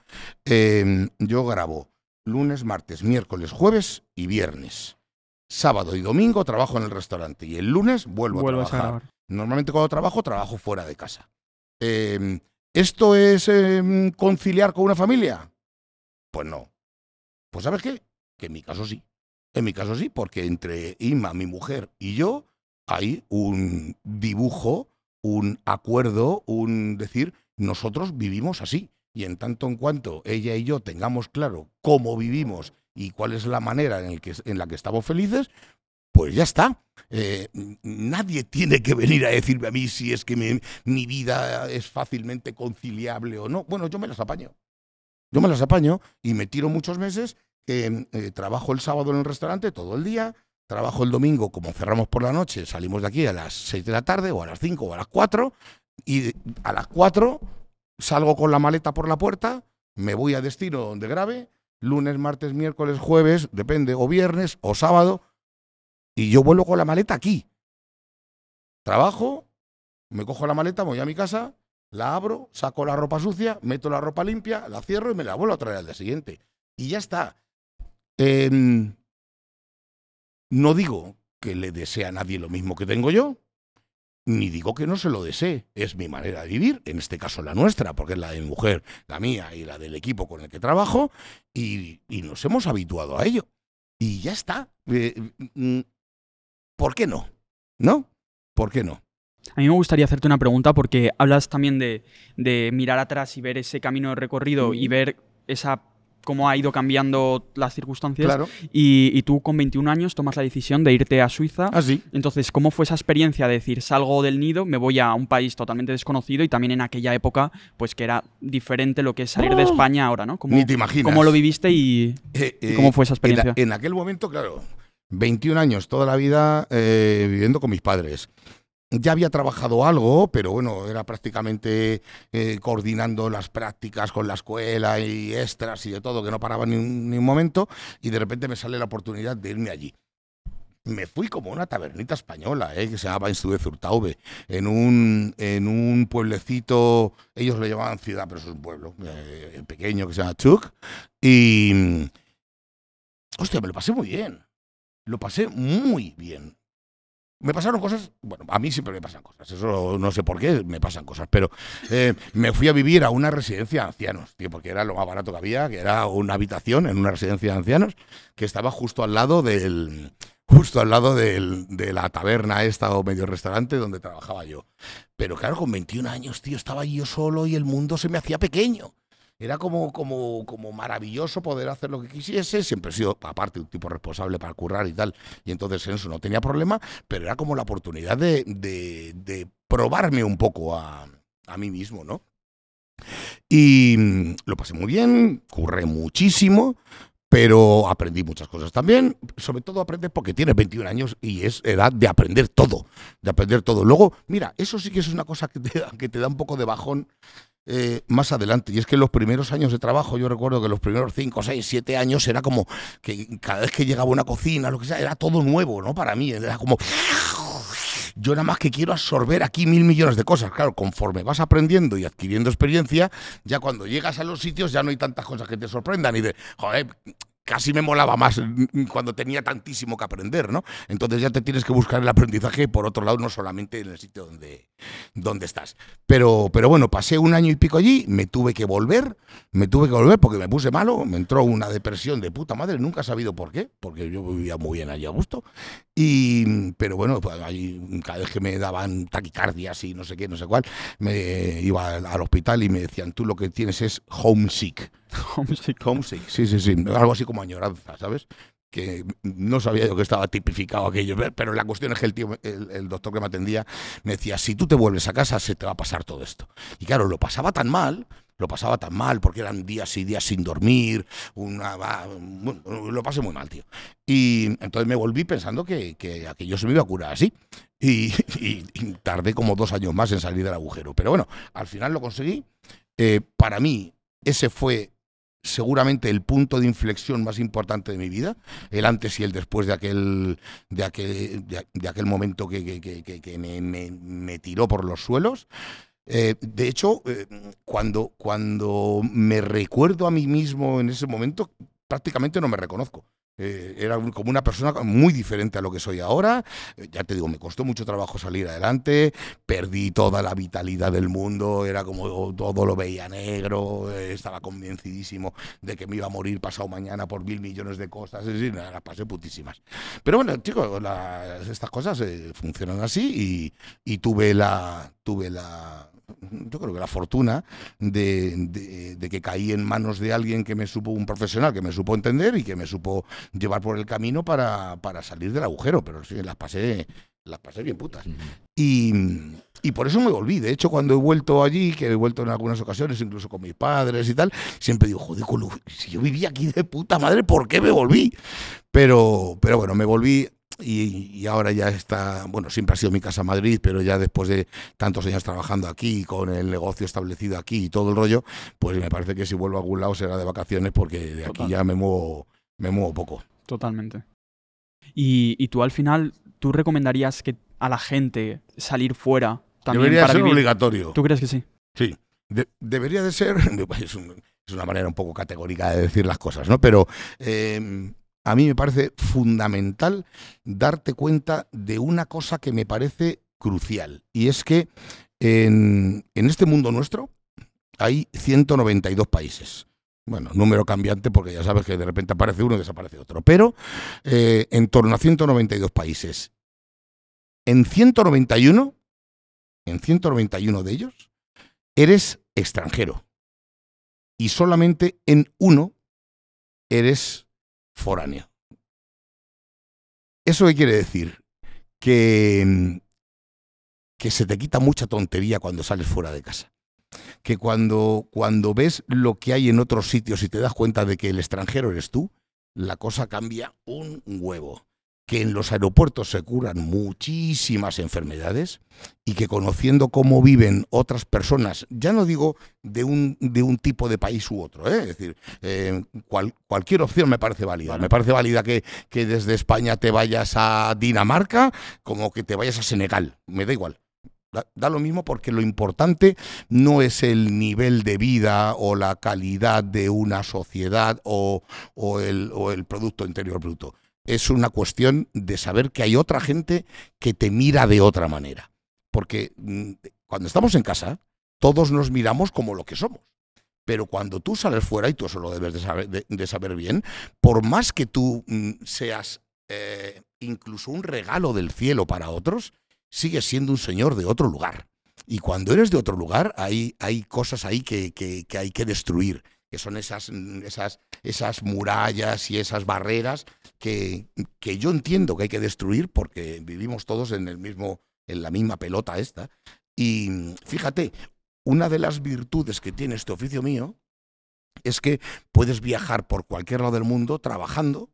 em, yo grabo lunes, martes, miércoles, jueves y viernes. Sábado y domingo trabajo en el restaurante y el lunes vuelvo a trabajar. Normalmente cuando trabajo, trabajo fuera de casa. Em, ¿Esto es em, conciliar con una familia? Pues no. Pues ¿sabes qué? Que en mi caso sí. En mi caso sí, porque entre Ima, mi mujer, y yo hay un dibujo, un acuerdo, un decir, nosotros vivimos así. Y en tanto en cuanto ella y yo tengamos claro cómo vivimos y cuál es la manera en, que, en la que estamos felices, pues ya está. Eh, nadie tiene que venir a decirme a mí si es que mi, vida es fácilmente conciliable o no. Bueno, yo me las apaño. Yo me las apaño y me tiro muchos meses. Eh, trabajo el sábado en el restaurante todo el día. Trabajo el domingo, como cerramos por la noche, salimos de aquí a las 6 de la tarde o a las 5 o a las 4. Y a las 4 salgo con la maleta por la puerta, me voy a destino donde grabe, lunes, martes, miércoles, jueves, depende, o viernes o sábado, y yo vuelvo con la maleta aquí. trabajo, me cojo la maleta, voy a mi casa, la abro, saco la ropa sucia, meto la ropa limpia, la cierro y me la vuelvo a traer al día siguiente. Y ya está. Em, no digo que le desee a nadie lo mismo que tengo yo, ni digo que no se lo desee. Es mi manera de vivir, en este caso la nuestra, porque es la de mi mujer, la mía y la del equipo con el que trabajo, y, y nos hemos habituado a ello. Y ya está. Eh, mm, ¿Por qué no? ¿No? ¿Por qué no? A mí me gustaría hacerte una pregunta porque hablas también de, de mirar atrás y ver ese camino de recorrido y ver esa cómo ha ido cambiando las circunstancias. Claro. Y, y tú con 21 años tomas la decisión de irte a Suiza. Así. Entonces, ¿cómo fue esa experiencia de decir, salgo del nido, me voy a un país totalmente desconocido y también en aquella época, pues que era diferente lo que es salir de España ahora, ¿no? ¿Cómo, Ni te imaginas. ¿Cómo lo viviste y, Eh, y eh, cómo fue esa en, experiencia? en aquel momento, claro, 21 años, toda la vida eh, viviendo con mis padres. Ya había trabajado algo, pero bueno, era prácticamente eh, coordinando las prácticas con la escuela y extras y de todo, que no paraba ni un, momento, y de repente me sale la oportunidad de irme allí. Me fui como una tabernita española, eh, que se llamaba Instituto Zurtaube, en un, en un pueblecito, ellos lo llamaban ciudad, pero es un pueblo eh, pequeño que se llama Chuk, y, hostia, me lo pasé muy bien. Lo pasé muy bien. Me pasaron cosas, bueno, a mí siempre me pasan cosas, eso no sé por qué, me pasan cosas, pero eh, me fui a vivir a una residencia de ancianos, tío, porque era lo más barato que había, que era una habitación en una residencia de ancianos, que estaba justo al lado del, justo al lado del- de la taberna esta o medio restaurante donde trabajaba yo. Pero claro, con 21 años, tío, estaba yo solo y el mundo se me hacía pequeño. Era como, como, como maravilloso poder hacer lo que quisiese. Siempre he sido, aparte, un tipo responsable para currar y tal. Y entonces en eso no tenía problema, pero era como la oportunidad de, de- de probarme un poco a, a mí mismo, ¿no? Y mm, lo pasé muy bien, curré muchísimo, pero aprendí muchas cosas también. Sobre todo aprendes porque tienes 21 años y es edad de aprender todo, de aprender todo. Luego, mira, eso sí que es una cosa que te, que te da un poco de bajón eh, más adelante. Y es que los primeros años de trabajo, yo recuerdo que los primeros 5, 6, 7 años era como que cada vez que llegaba una cocina, lo que sea, era todo nuevo, ¿no? Para mí, era como... Yo nada más que quiero absorber aquí mil millones de cosas. Claro, conforme vas aprendiendo y adquiriendo experiencia, ya cuando llegas a los sitios ya no hay tantas cosas que te sorprendan y de, joder, casi me molaba más cuando tenía tantísimo que aprender, ¿no? Entonces ya te tienes que buscar el aprendizaje por otro lado, no solamente en el sitio donde, donde estás. Pero, pero bueno, pasé un año y pico allí, me tuve que volver, me tuve que volver porque me puse malo, me entró una depresión de puta madre, nunca he sabido por qué, porque yo vivía muy bien allí a gusto. Y, pero bueno, pues ahí, cada vez que me daban taquicardias y no sé qué, no sé cuál, me iba al hospital y me decían, tú lo que tienes es homesick. Homesick. Homesick, sí, sí, sí, algo así como añoranza, ¿sabes? Que no sabía yo que estaba tipificado aquello, pero la cuestión es que el tío, el, doctor que me atendía, me decía, si tú te vuelves a casa se te va a pasar todo esto. Y claro, lo pasaba tan mal, lo pasaba tan mal, porque eran días y días sin dormir, una, lo pasé muy mal, tío. Y entonces me volví pensando que, que aquello se me iba a curar así. Y tardé como dos años más en salir del agujero. Pero bueno, al final lo conseguí. Eh, para mí, ese fue seguramente el punto de inflexión más importante de mi vida, el antes y el después de aquel, de aquel, de, aquel momento que, me tiró por los suelos. Eh, de hecho, eh, cuando, cuando me recuerdo a mí mismo en ese momento, prácticamente no me reconozco. Eh, era como una persona muy diferente a lo que soy ahora. Eh, ya te digo, me costó mucho trabajo salir adelante, perdí toda la vitalidad del mundo, era como todo lo veía negro, eh, estaba convencidísimo de que me iba a morir pasado mañana por mil millones de cosas, es decir, las pasé putísimas. Pero bueno, chicos, estas cosas funcionan así y, y tuve la, tuve la, yo creo que la fortuna de, que caí en manos de alguien que me supo, un profesional que me supo entender y que me supo llevar por el camino para, para salir del agujero, pero sí, las pasé, las pasé bien putas. Y, y por eso me volví. De hecho, cuando he vuelto allí, que he vuelto en algunas ocasiones, incluso con mis padres y tal, siempre digo, joder, si yo vivía aquí de puta madre, ¿por qué me volví? Pero, pero bueno, me volví y, y ahora ya está, bueno, siempre ha sido mi casa Madrid, pero ya después de tantos años trabajando aquí, con el negocio establecido aquí y todo el rollo, pues me parece que si vuelvo a algún lado será de vacaciones porque de aquí ya me muevo, me muevo poco. Totalmente. Y, y tú al final, ¿tú recomendarías que a la gente salir fuera también Debería para ser vivir? obligatorio. ¿Tú crees que sí? Sí, de- debería de ser, es, un- es una manera un poco categórica de decir las cosas, ¿no? Pero eh, a mí me parece fundamental darte cuenta de una cosa que me parece crucial, y es que en, en este mundo nuestro hay 192 países. Bueno, número cambiante porque ya sabes que de repente aparece uno y desaparece otro, pero eh, en torno a 192 países. En 191, en 191 de ellos, eres extranjero. Y solamente en uno eres foráneo. ¿Eso qué quiere decir? Que, mm, que se te quita mucha tontería cuando sales fuera de casa. Que cuando, cuando ves lo que hay en otros sitios y te das cuenta de que el extranjero eres tú, la cosa cambia un huevo. Que en los aeropuertos se curan muchísimas enfermedades y que conociendo cómo viven otras personas, ya no digo de un, de un tipo de país u otro, ¿eh? es decir, eh, cual- cualquier opción me parece válida. Me parece válida que, que desde España te vayas a Dinamarca como que te vayas a Senegal, me da igual. Da, da lo mismo porque lo importante no es el nivel de vida o la calidad de una sociedad o, o el, o el Producto Interior Bruto. Es una cuestión de saber que hay otra gente que te mira de otra manera. Porque mm, cuando estamos en casa, todos nos miramos como lo que somos. Pero cuando tú sales fuera, y tú eso lo debes de saber, de- saber bien, por más que tú mm, seas eh, incluso un regalo del cielo para otros, sigues siendo un señor de otro lugar. Y cuando eres de otro lugar, hay, hay cosas ahí que- que hay que destruir, que son esas, mm, esas, esas murallas y esas barreras que, que yo entiendo que hay que destruir porque vivimos todos en el mismo, en la misma pelota esta. Y mm, fíjate, una de las virtudes que tiene este oficio mío es que puedes viajar por cualquier lado del mundo trabajando,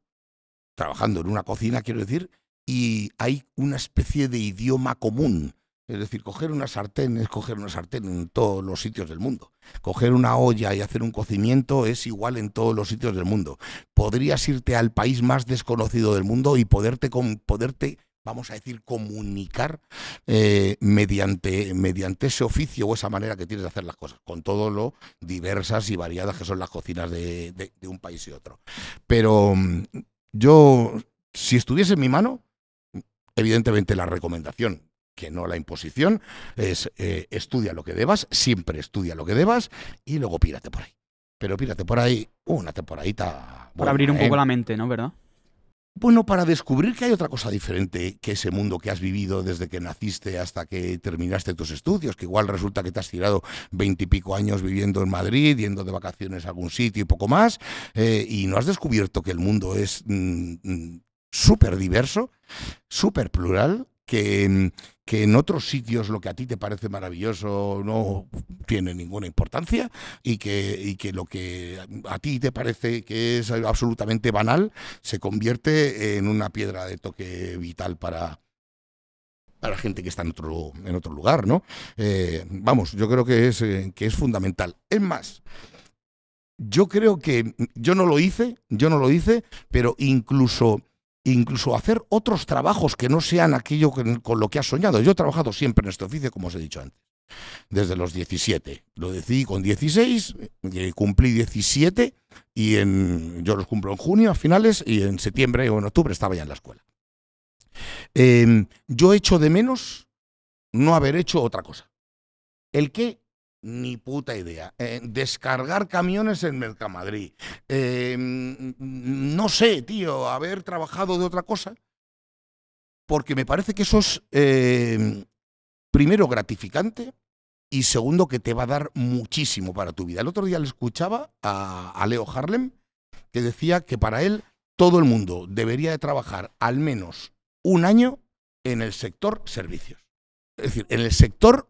trabajando en una cocina, quiero decir, y hay una especie de idioma común. Es decir, coger una sartén es coger una sartén en todos los sitios del mundo. Coger una olla y hacer un cocimiento es igual en todos los sitios del mundo. Podrías irte al país más desconocido del mundo y poderte, poderte vamos a decir, comunicar eh, mediante, mediante ese oficio o esa manera que tienes de hacer las cosas, con todo lo diversas y variadas que son las cocinas de un país y otro. Pero mm, yo, si estuviese en mi mano, evidentemente la recomendación, que no la imposición, es eh, estudia lo que debas, siempre estudia lo que debas y luego pírate por ahí. Pero pírate por ahí una temporadita. Para buena, abrir un ¿eh? poco la mente, ¿no? ¿Verdad? Bueno, para descubrir que hay otra cosa diferente que ese mundo que has vivido desde que naciste hasta que terminaste tus estudios, que igual resulta que te has tirado veintipico años viviendo en Madrid, yendo de vacaciones a algún sitio y poco más, eh, y no has descubierto que el mundo es mm, mm, súper diverso, súper plural, que, mm, que en otros sitios lo que a ti te parece maravilloso no tiene ninguna importancia y que, y que lo que a ti te parece que es absolutamente banal se convierte en una piedra de toque vital para, para gente que está en otro, en otro lugar, ¿no? Eh, vamos, yo creo que es, eh, que es fundamental. Es más, yo creo que yo no lo hice, yo no lo hice, pero incluso incluso hacer otros trabajos que no sean aquello con, lo que has soñado. Yo he trabajado siempre en este oficio, como os he dicho antes, desde los 17. Lo decidí con 16, eh, cumplí 17 y en, yo los cumplo en junio a finales y en septiembre o en octubre estaba ya en la escuela. Eh, yo echo de menos no haber hecho otra cosa. ¿El qué? Ni puta idea. Eh, descargar camiones en Mercamadrid. Eh, mm, no sé, tío, haber trabajado de otra cosa. Porque me parece que eso es, eh, primero, gratificante y segundo, que te va a dar muchísimo para tu vida. El otro día le escuchaba a, a Leo Harlem que decía que para él todo el mundo debería de trabajar al menos un año en el sector servicios. Es decir, en el sector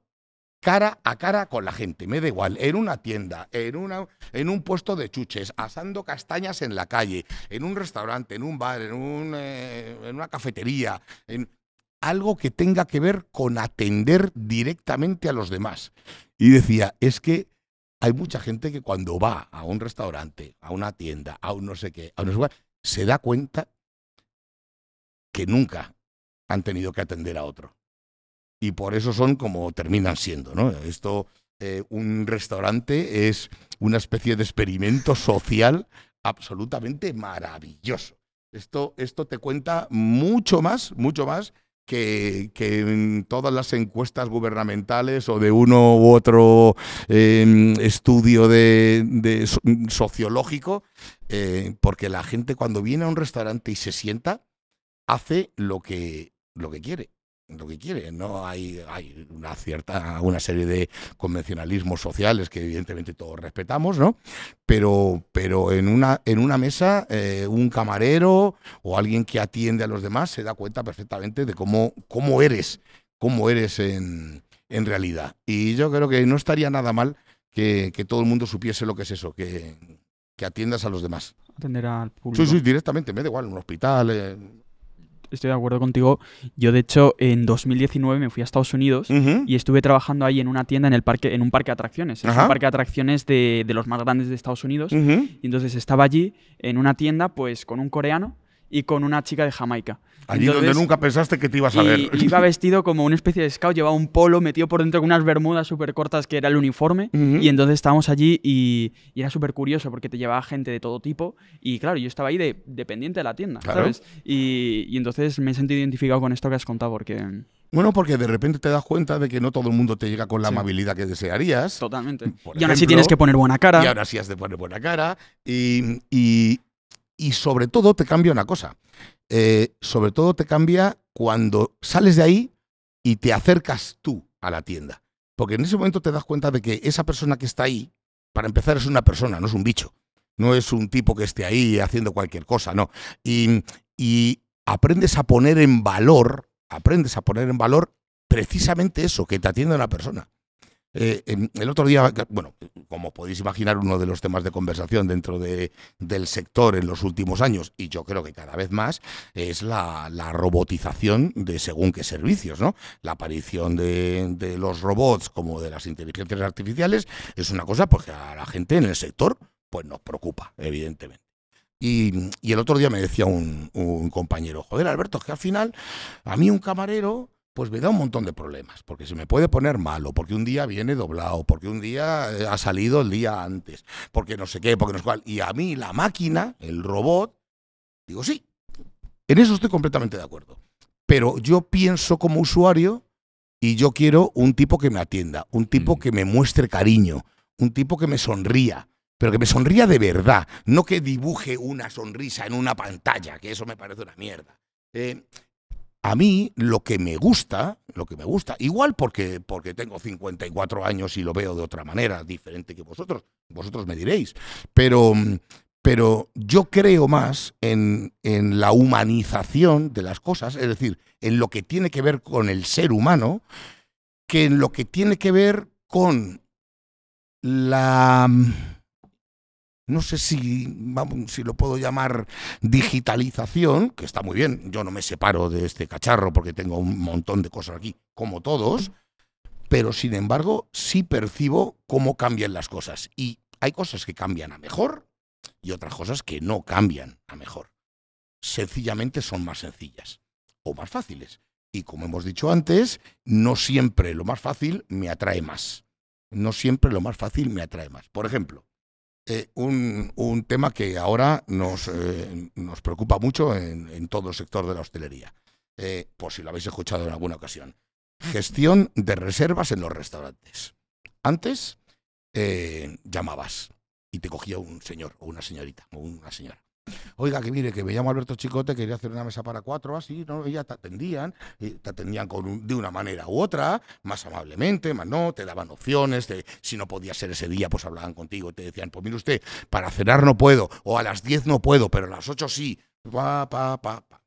cara a cara con la gente, me da igual, en una tienda, en, una, en un puesto de chuches, asando castañas en la calle, en un restaurante, en un bar, en, un, eh, en una cafetería, en algo que tenga que ver con atender directamente a los demás. Y decía, es que hay mucha gente que cuando va a un restaurante, a una tienda, a un no sé qué, a un cuál, se da cuenta que nunca han tenido que atender a otro. Y por eso son como terminan siendo, ¿no? Esto, eh, un restaurante es una especie de experimento social absolutamente maravilloso. Esto, esto te cuenta mucho más, mucho más que, en todas las encuestas gubernamentales o de uno u otro em, estudio de, sociológico, eh, porque la gente cuando viene a un restaurante y se sienta, hace lo que, lo que quiere lo que quiere. No hay, hay una cierta, una serie de convencionalismos sociales que evidentemente todos respetamos, ¿no? Pero, pero en una, en una mesa, eh, un camarero o alguien que atiende a los demás se da cuenta perfectamente de cómo, cómo eres, cómo eres en, en realidad. Y yo creo que no estaría nada mal que, que todo el mundo supiese lo que es eso, que, que atiendas a los demás. Atender al público. Sí, sí, directamente, me da igual, en un hospital. Eh, estoy de acuerdo contigo. Yo, de hecho, en 2019 me fui a Estados Unidos y estuve trabajando ahí en una tienda en el parque, en un parque de atracciones. Es un parque de atracciones de, de, los más grandes de Estados Unidos. Y entonces estaba allí en una tienda, pues, con un coreano y con una chica de Jamaica. Allí donde nunca pensaste que te ibas a ver. Iba vestido como una especie de scout, llevaba un polo metido por dentro con unas bermudas súper cortas que era el uniforme. Y entonces estábamos allí y, era súper curioso porque te llevaba gente de todo tipo. Y claro, yo estaba ahí de, dependiente de la tienda, ¿sabes? Y, entonces me he sentido identificado con esto que has contado porque... Bueno, porque de repente te das cuenta de que no todo el mundo te llega con la amabilidad que desearías. Totalmente. y ahora sí tienes que poner buena cara. Y ahora sí has de poner buena cara. y, y sobre todo te cambia una cosa. Eh, sobre todo te cambia cuando sales de ahí y te acercas tú a la tienda. Porque en ese momento te das cuenta de que esa persona que está ahí, para empezar, es una persona, no es un bicho. No es un tipo que esté ahí haciendo cualquier cosa, no. Y, y aprendes a poner en valor, aprendes a poner en valor precisamente eso, que te atiende una persona. Eh, el otro día, bueno, como podéis imaginar, uno de los temas de conversación dentro de, del sector en los últimos años, y yo creo que cada vez más, es la, robotización de según qué servicios, ¿no? La aparición de, los robots como de las inteligencias artificiales es una cosa porque a la gente en el sector pues nos preocupa, evidentemente. Y, el otro día me decía un, un compañero, joder, Alberto, que al final a mí un camarero pues me da un montón de problemas, porque se me puede poner malo, porque un día viene doblado, porque un día eh, ha salido el día antes, porque no sé qué, porque no sé cuál. Y a mí la máquina, el robot, digo, sí, en eso estoy completamente de acuerdo. Pero yo pienso como usuario y yo quiero un tipo que me atienda, un tipo mm. que me muestre cariño, un tipo que me sonría, pero que me sonría de verdad, no que dibuje una sonrisa en una pantalla, que eso me parece una mierda. Eh, a mí lo que me gusta, lo que me gusta, igual porque, porque tengo 54 años y lo veo de otra manera, diferente que vosotros, vosotros me diréis, pero, pero yo creo más en, en la humanización de las cosas, es decir, en lo que tiene que ver con el ser humano, que en lo que tiene que ver con la no sé si, si lo puedo llamar digitalización, que está muy bien, yo no me separo de este cacharro porque tengo un montón de cosas aquí, como todos, pero sin embargo sí percibo cómo cambian las cosas. Y hay cosas que cambian a mejor y otras cosas que no cambian a mejor. Sencillamente son más sencillas o más fáciles. Y como hemos dicho antes, no siempre lo más fácil me atrae más. No siempre lo más fácil me atrae más. Por ejemplo, eh, un, un, tema que ahora nos, eh, nos preocupa mucho en, todo el sector de la hostelería, eh, por si lo habéis escuchado en alguna ocasión. Gestión de reservas en los restaurantes. Antes llamabas y te cogía un señor o una señorita o una señora. Oiga, que mire, que me llamo Alberto Chicote, quería hacer una mesa para cuatro, así, ¿no? Y ya te atendían, y te atendían con de una manera u otra, más amablemente, más no, te daban opciones, de, si no podía ser ese día, pues hablaban contigo, te decían, pues mire usted, para cenar no puedo, o a las diez no puedo, pero a las ocho sí, pa, pa, pa, pa.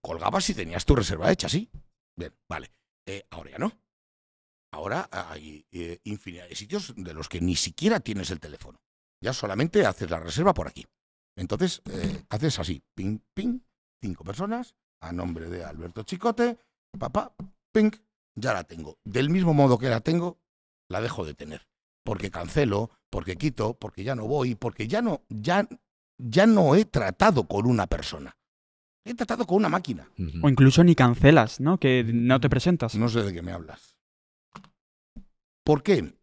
Colgabas y tenías tu reserva hecha, sí. Bien, vale. Eh, ahora ya no. Ahora hay eh, infinidad de sitios de los que ni siquiera tienes el teléfono. Ya solamente haces la reserva por aquí. Entonces, eh, haces así, ping, ping, cinco personas, a nombre de Alberto Chicote, papá, ping, ya la tengo. Del mismo modo que la tengo, la dejo de tener. Porque cancelo, porque quito, porque ya no voy, porque ya no, ya, ya no he tratado con una persona. He tratado con una máquina. O incluso ni cancelas, ¿no? Que no te presentas. No sé de qué me hablas. ¿Por qué?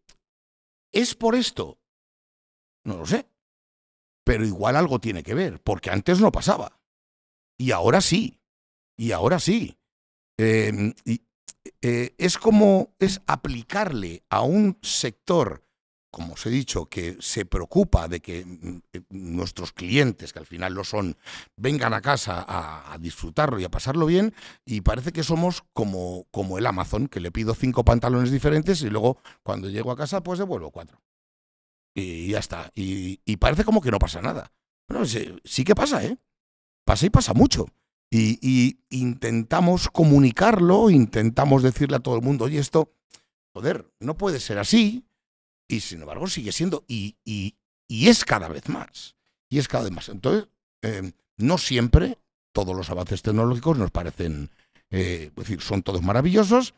¿Es por esto? No lo sé. Pero igual algo tiene que ver, porque antes no pasaba. Y ahora sí. Y ahora sí. Em, eh, es como es aplicarle a un sector como os he dicho, que se preocupa de que mm, eh, nuestros clientes, que al final lo son, vengan a casa a, disfrutarlo y a pasarlo bien, y parece que somos como, como el Amazon, que le pido cinco pantalones diferentes y luego cuando llego a casa pues devuelvo cuatro. Y ya está. Y, parece como que no pasa nada. Bueno, sí, sí, que pasa, ¿eh? Pasa y pasa mucho. Y, y intentamos comunicarlo, intentamos decirle a todo el mundo, oye, esto, joder, no puede ser así, y sin embargo sigue siendo, y, y, es cada vez más. Y es cada vez más. Entonces, eh, no siempre todos los avances tecnológicos nos parecen, eh, es decir, son todos maravillosos,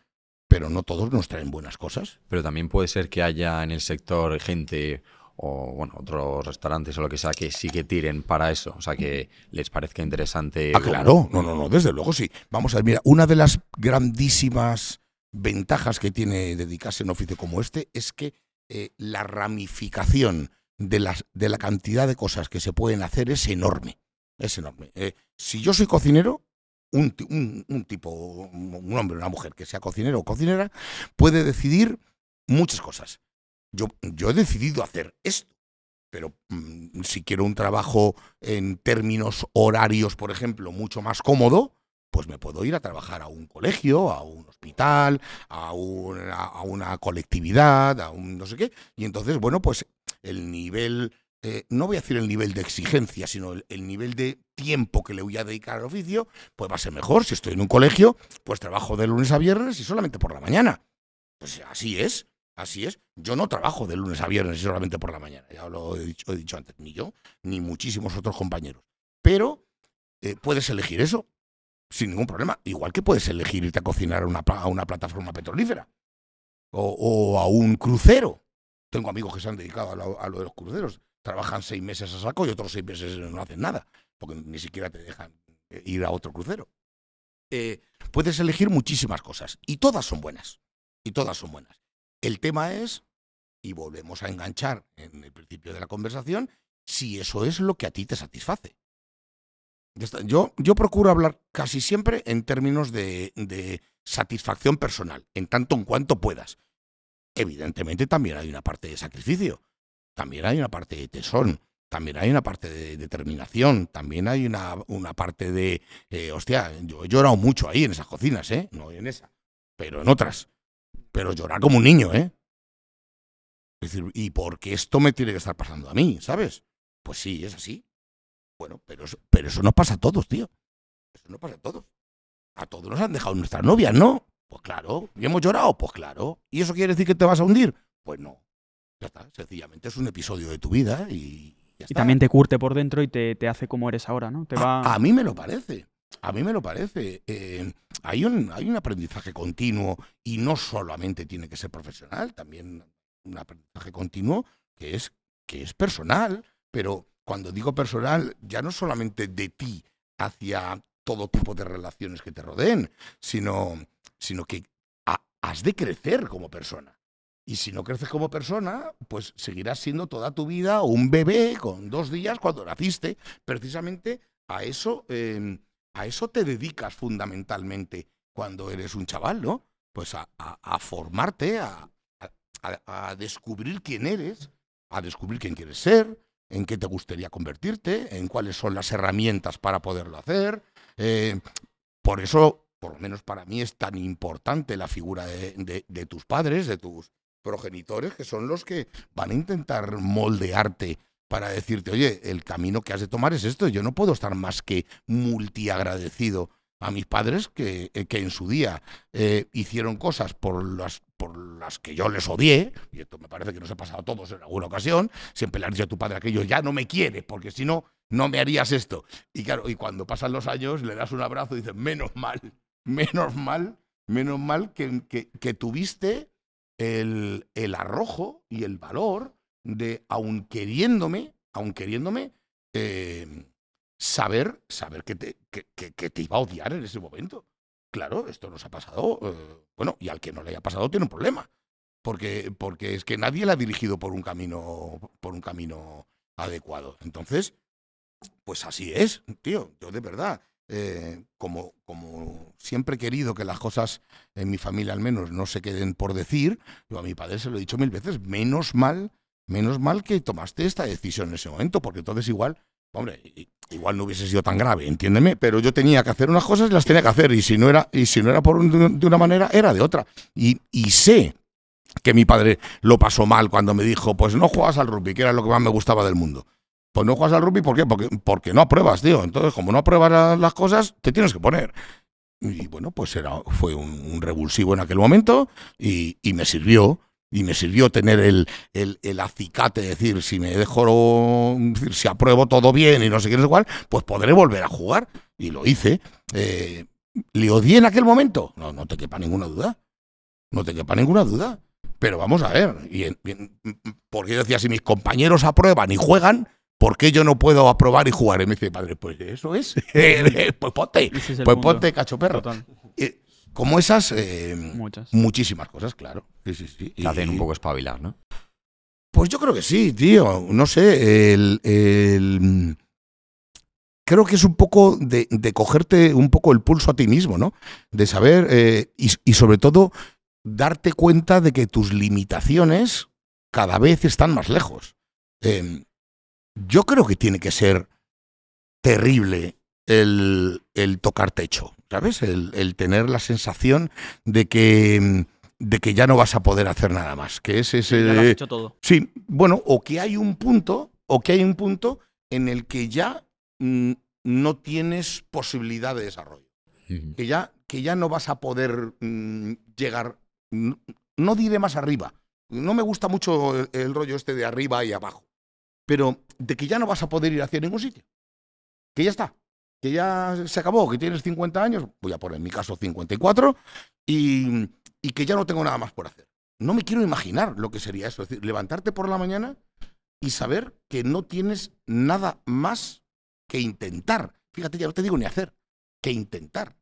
pero no todos nos traen buenas cosas. Pero también puede ser que haya en el sector gente o bueno, otros restaurantes o lo que sea que sí que tiren para eso, o sea, que les parezca interesante. Ah, claro, no, no, no, desde luego sí. Vamos a ver, mira, una de las grandísimas ventajas que tiene dedicarse a un oficio como este es que eh, la ramificación de, las, de la cantidad de cosas que se pueden hacer es enorme. Es enorme. Eh, si yo soy cocinero, un, un, tipo, un hombre una mujer que sea cocinero o cocinera, puede decidir muchas cosas. Yo, yo he decidido hacer esto, pero mm, si quiero un trabajo en términos horarios, por ejemplo, mucho más cómodo, pues me puedo ir a trabajar a un colegio, a un hospital, a una, a una colectividad, a un no sé qué. Y entonces, bueno, pues el nivel, eh, no voy a decir el nivel de exigencia, sino el, nivel de tiempo que le voy a dedicar al oficio, pues va a ser mejor. Si estoy en un colegio, pues trabajo de lunes a viernes y solamente por la mañana. Pues así es. Así es. Yo no trabajo de lunes a viernes y solamente por la mañana. Ya lo he dicho, antes. Ni yo, ni muchísimos otros compañeros. Pero eh, puedes elegir eso sin ningún problema. Igual que puedes elegir irte a cocinar a una, a una plataforma petrolífera o, a un crucero. Tengo amigos que se han dedicado a lo, de los cruceros. Trabajan seis meses a saco y otros seis meses no hacen nada, porque ni siquiera te dejan eh, ir a otro crucero. Eh, puedes elegir muchísimas cosas y todas son buenas. Y todas son buenas. El tema es, y volvemos a enganchar en el principio de la conversación, si eso es lo que a ti te satisface. Yo, yo procuro hablar casi siempre en términos de, de satisfacción personal, en tanto en cuanto puedas. Evidentemente también hay una parte de sacrificio, también hay una parte de tesón, también hay una parte de determinación, también hay una, una parte de, eh, hostia, yo he llorado mucho ahí en esas cocinas, ¿eh? No en esa, pero en otras. Pero llorar como un niño, ¿eh? Es decir, ¿y por qué esto me tiene que estar pasando a mí, sabes? Pues sí, es así. Bueno, pero eso, pero eso no pasa a todos, tío. Eso no pasa a todos. A todos nos han dejado nuestras novias, ¿no? Pues claro. ¿Y hemos llorado? Pues claro. ¿Y eso quiere decir que te vas a hundir? Pues no. Ya está. Sencillamente es un episodio de tu vida y ya Y también te curte por dentro y te, te hace como eres ahora, ¿no? Te va... a, mí me lo parece. A mí me lo parece. Eh, hay, un, hay un aprendizaje continuo y no solamente tiene que ser profesional, también un aprendizaje continuo que es, que es personal, pero cuando digo personal, ya no solamente de ti hacia todo tipo de relaciones que te rodeen, sino, sino que has de crecer como persona. Y si no creces como persona, pues seguirás siendo toda tu vida un bebé con dos días cuando naciste. Precisamente a eso, em, a eso te dedicas fundamentalmente cuando eres un chaval, ¿no? Pues a, a formarte, a, a, descubrir quién eres, a descubrir quién quieres ser, en qué te gustaría convertirte, en cuáles son las herramientas para poderlo hacer. Eh, por eso, por lo menos para mí, es tan importante la figura de, tus padres, de tus progenitores, que son los que van a intentar moldearte para decirte, oye, el camino que has de tomar es esto. Yo no puedo estar más que multiagradecido a mis padres que, eh, que en su día eh, hicieron cosas por las, por las que yo les odié, y esto me parece que nos ha pasado a todos en alguna ocasión, siempre le has dicho a tu padre aquello, ya no me quiere, porque si no, no me harías esto. Y claro, y cuando pasan los años, le das un abrazo y dices, menos mal, menos mal, menos mal que, que, tuviste el, arrojo y el valor de, aun queriéndome, aun queriéndome, eh, saber, saber que te, que te iba a odiar en ese momento. Claro, esto nos ha pasado. eh, bueno, y al que no le haya pasado tiene un problema. Porque, porque es que nadie la ha dirigido por un camino, por un camino adecuado. Entonces, pues así es, tío. Yo de verdad, eh, como, como siempre he querido que las cosas en mi familia al menos no se queden por decir, yo a mi padre se lo he dicho mil veces, menos mal, menos mal que tomaste esta decisión en ese momento, porque entonces igual, hombre, igual no hubiese sido tan grave, entiéndeme, pero yo tenía que hacer unas cosas y las tenía que hacer, y si no era, y si no era por un- de una manera, era de otra. Y, y sé que mi padre lo pasó mal cuando me dijo, pues no juegas al rugby, que era lo que más me gustaba del mundo. Pues no juegas al rugby, ¿por qué? Porque, porque no apruebas, tío. Entonces, como no apruebas la- las cosas, te tienes que poner. Y bueno, pues era, fue un, revulsivo en aquel momento y, y me sirvió. Y me sirvió tener el, el, el acicate, decir, si me dejo, si apruebo todo bien y no sé qué, sé cuál, pues podré volver a jugar. Y lo hice. Eh, ¿Le odié en aquel momento? No, no te quepa ninguna duda. No te quepa ninguna duda. Pero vamos a ver, y y decía, si mis compañeros aprueban y juegan, ¿por qué yo no puedo aprobar y jugar? Y me dice, padre, pues eso es. pues ponte, Ese es el pues punto. ponte, cacho perro. Eh, como esas, eh, muchas. muchísimas cosas, claro. Sí, sí, sí. Te hacen un poco espabilar, ¿no? Pues yo creo que sí, tío. No sé, el, el- creo que es un poco de, de cogerte un poco el pulso a ti mismo, ¿no? De saber eh, y, y sobre todo darte cuenta de que tus limitaciones cada vez están más lejos. Eh, yo creo que tiene que ser terrible el, el tocar techo, ¿sabes? El, el tener la sensación de que, de que ya no vas a poder hacer nada más. Que es ese... Ya lo has hecho todo. Sí, bueno, o que hay un punto, o que hay un punto en el que ya mm, no tienes posibilidad de desarrollo. Que ya, que ya no vas a poder mm, llegar, no diré más arriba. No me gusta mucho el, el rollo este de arriba y abajo. Pero de que ya no vas a poder ir hacia ningún sitio. Que ya está. Que ya se acabó, que tienes 50 años, voy a poner en mi caso 54, y, y que ya no tengo nada más por hacer. No me quiero imaginar lo que sería eso. Es decir, levantarte por la mañana y saber que no tienes nada más que intentar. Fíjate, ya no te digo ni hacer, que intentar.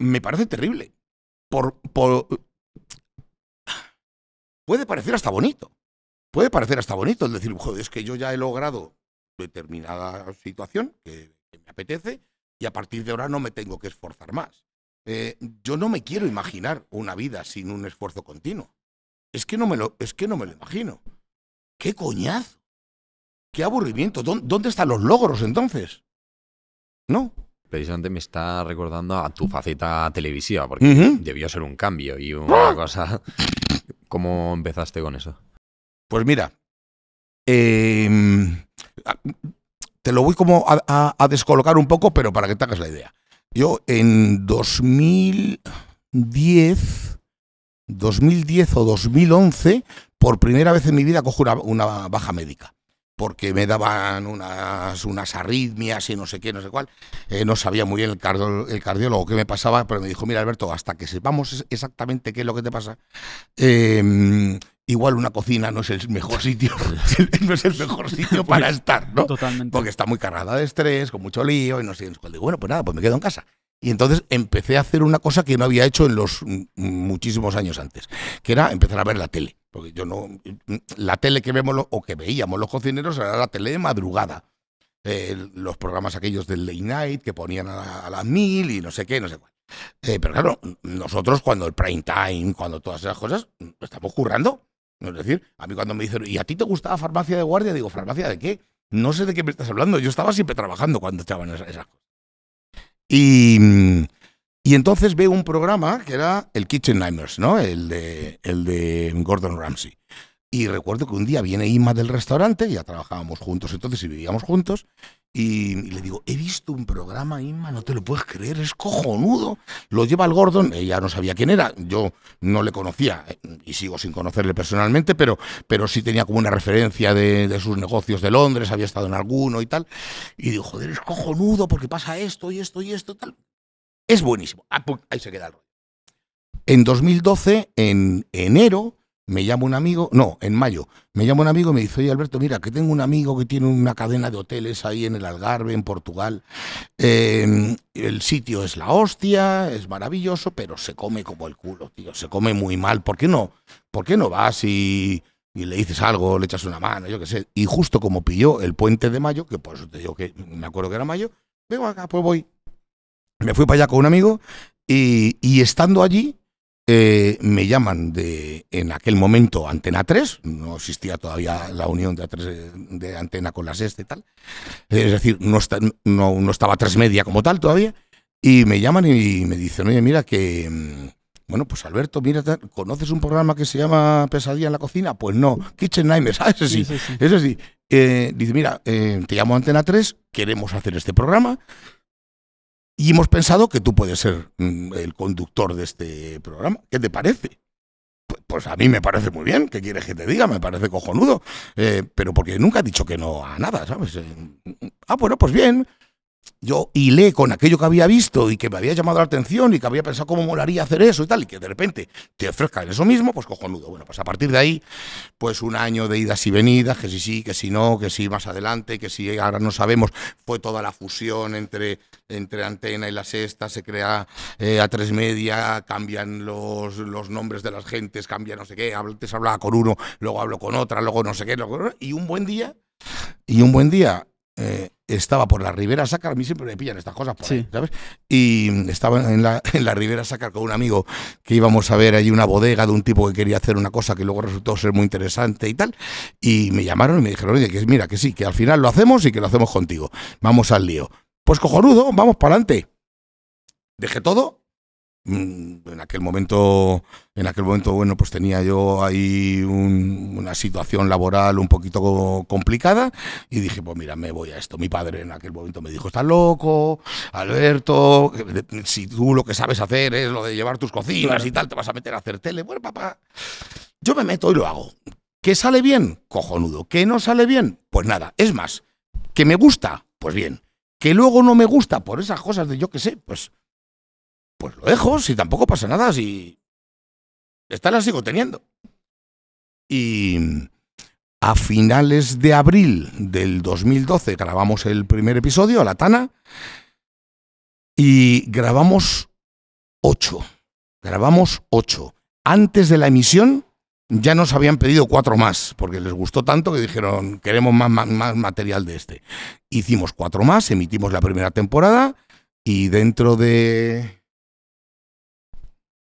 Me parece terrible. Por, por... Puede parecer hasta bonito. Puede parecer hasta bonito el decir, joder, es que yo ya he logrado determinada situación que, que me apetece y a partir de ahora no me tengo que esforzar más. Eh, yo no me quiero imaginar una vida sin un esfuerzo continuo. Es que no me lo, es que no me lo imagino. ¡Qué coñazo! ¡Qué aburrimiento! ¿Dó- ¿Dónde están los logros entonces? ¿No? Precisamente me está recordando a tu faceta televisiva, porque debió ser un cambio y una cosa. ¿Cómo empezaste con eso? Pues mira, em, te lo voy como a, descolocar un poco, pero para que te hagas la idea. Yo en 2010, 2010 o 2011, por primera vez en mi vida cojo una, baja médica. Porque me daban unas, unas arritmias y no sé qué, no sé cuál. Eh, no sabía muy bien el, cardio- cardiólogo qué me pasaba, pero me dijo, mira Alberto, hasta que sepamos exactamente qué es lo que te pasa, eh, igual una cocina no es el mejor sitio, no es el mejor sitio para estar, ¿no? Totalmente. Porque está muy cargada de estrés, con mucho lío y no sé cuál. Digo, bueno, pues nada, pues me quedo en casa. Y entonces empecé a hacer una cosa que no había hecho en los mm, muchísimos años antes, que era empezar a ver la tele. Porque yo no. La tele que vemos lo- o que veíamos los cocineros era la tele de madrugada. Eh, los programas aquellos del late night que ponían a, a las mil y no sé qué, no sé cuál. Eh, pero claro, nosotros cuando el prime time, cuando todas esas cosas, estamos currando. Es decir, a mí cuando me dicen, ¿y a ti te gustaba farmacia de guardia? Digo, ¿farmacia de qué? No sé de qué me estás hablando. Yo estaba siempre trabajando cuando estaban esas, cosas. Y, y entonces veo un programa que era el Kitchen Nightmares, ¿no? El de, el de Gordon Ramsay. Y recuerdo que un día viene Inma del restaurante, ya trabajábamos juntos entonces y vivíamos juntos, y, le digo, he visto un programa, Inma, no te lo puedes creer, es cojonudo. Lo lleva el Gordon, ella no sabía quién era, yo no le conocía y sigo sin conocerle personalmente, pero, pero sí tenía como una referencia de, de sus negocios de Londres, había estado en alguno y tal. Y digo, joder, es cojonudo porque pasa esto y esto y esto tal. Es buenísimo. Ah, ahí se queda el. En 2012, en enero, me llama un amigo, no, en mayo, me llama un amigo y me dice, oye Alberto, mira, que tengo un amigo que tiene una cadena de hoteles ahí en el Algarve, en Portugal. Em, el sitio es la hostia, es maravilloso, pero se come como el culo, tío, se come muy mal. ¿Por qué no? ¿Por qué no vas y, le dices algo, le echas una mano, yo qué sé? Y justo como pilló el puente de mayo, que por eso te digo que me acuerdo que era mayo, vengo acá, pues voy. Me fui para allá con un amigo y, y estando allí, eh, me llaman de, en aquel momento, Antena 3, no existía todavía la unión de, A3, de Antena con las este y tal, es decir, no, está, no, no estaba tres media como tal todavía, y me llaman y me dicen, oye, mira que, mm, bueno, pues Alberto, mira, ¿conoces un programa que se llama Pesadilla en la cocina? Pues no, Kitchen Nightmares, ah, ese sí, sí, sí. ese sí. Eh, dice, mira, eh, te llamo Antena 3, queremos hacer este programa, y hemos pensado que tú puedes ser mm, el conductor de este programa. ¿Qué te parece? Pues, a mí me parece muy bien. ¿Qué quieres que te diga? Me parece cojonudo. Eh, pero porque nunca he dicho que no a nada, ¿sabes? Eh, ah, bueno, pues bien yo hilé con aquello que había visto y que me había llamado la atención y que había pensado cómo molaría hacer eso y tal, y que de repente te ofrezcan eso mismo, pues cojonudo. Bueno, pues a partir de ahí, pues un año de idas y venidas, que sí, sí, que sí, no, que sí, más adelante, que sí, ahora no sabemos, fue toda la fusión entre, entre Antena y la Sexta, se crea eh, a tres media, cambian los, los nombres de las gentes, cambia no sé qué, antes hablaba con uno, luego hablo con otra, luego no sé qué, y un buen día, y un buen día, eh, estaba por la Ribera Sácar, a mí siempre me pillan estas cosas por Sí. ahí, ¿sabes? Y estaba en la, en la Ribera Sácar con un amigo que íbamos a ver allí una bodega de un tipo que quería hacer una cosa que luego resultó ser muy interesante y tal. Y me llamaron y me dijeron, oye, que mira, que sí, que al final lo hacemos y que lo hacemos contigo. Vamos al lío. Pues cojonudo, vamos para adelante. Dejé todo. Mm, En aquel momento, en aquel momento, bueno, pues tenía yo ahí un- una situación laboral un poquito co- complicada y dije, pues mira, me voy a esto. Mi padre en aquel momento me dijo, estás loco, Alberto, si tú lo que sabes hacer es lo de llevar tus cocinas Claro. y tal, te vas a meter a hacer tele. Bueno, papá, yo me meto y lo hago. ¿Que sale bien? Cojonudo. ¿Que no sale bien? Pues nada. Es más, ¿que me gusta? Pues bien. ¿Que luego no me gusta por esas cosas de yo qué sé? Pues, pues lo dejo, si tampoco pasa nada, si esta la sigo teniendo. Y a finales de abril del 2012 grabamos el primer episodio, La Tana, y grabamos ocho. Grabamos ocho. Antes de la emisión ya nos habían pedido cuatro más, porque les gustó tanto que dijeron, queremos más, más, más material de este. Hicimos cuatro más, emitimos la primera temporada y dentro de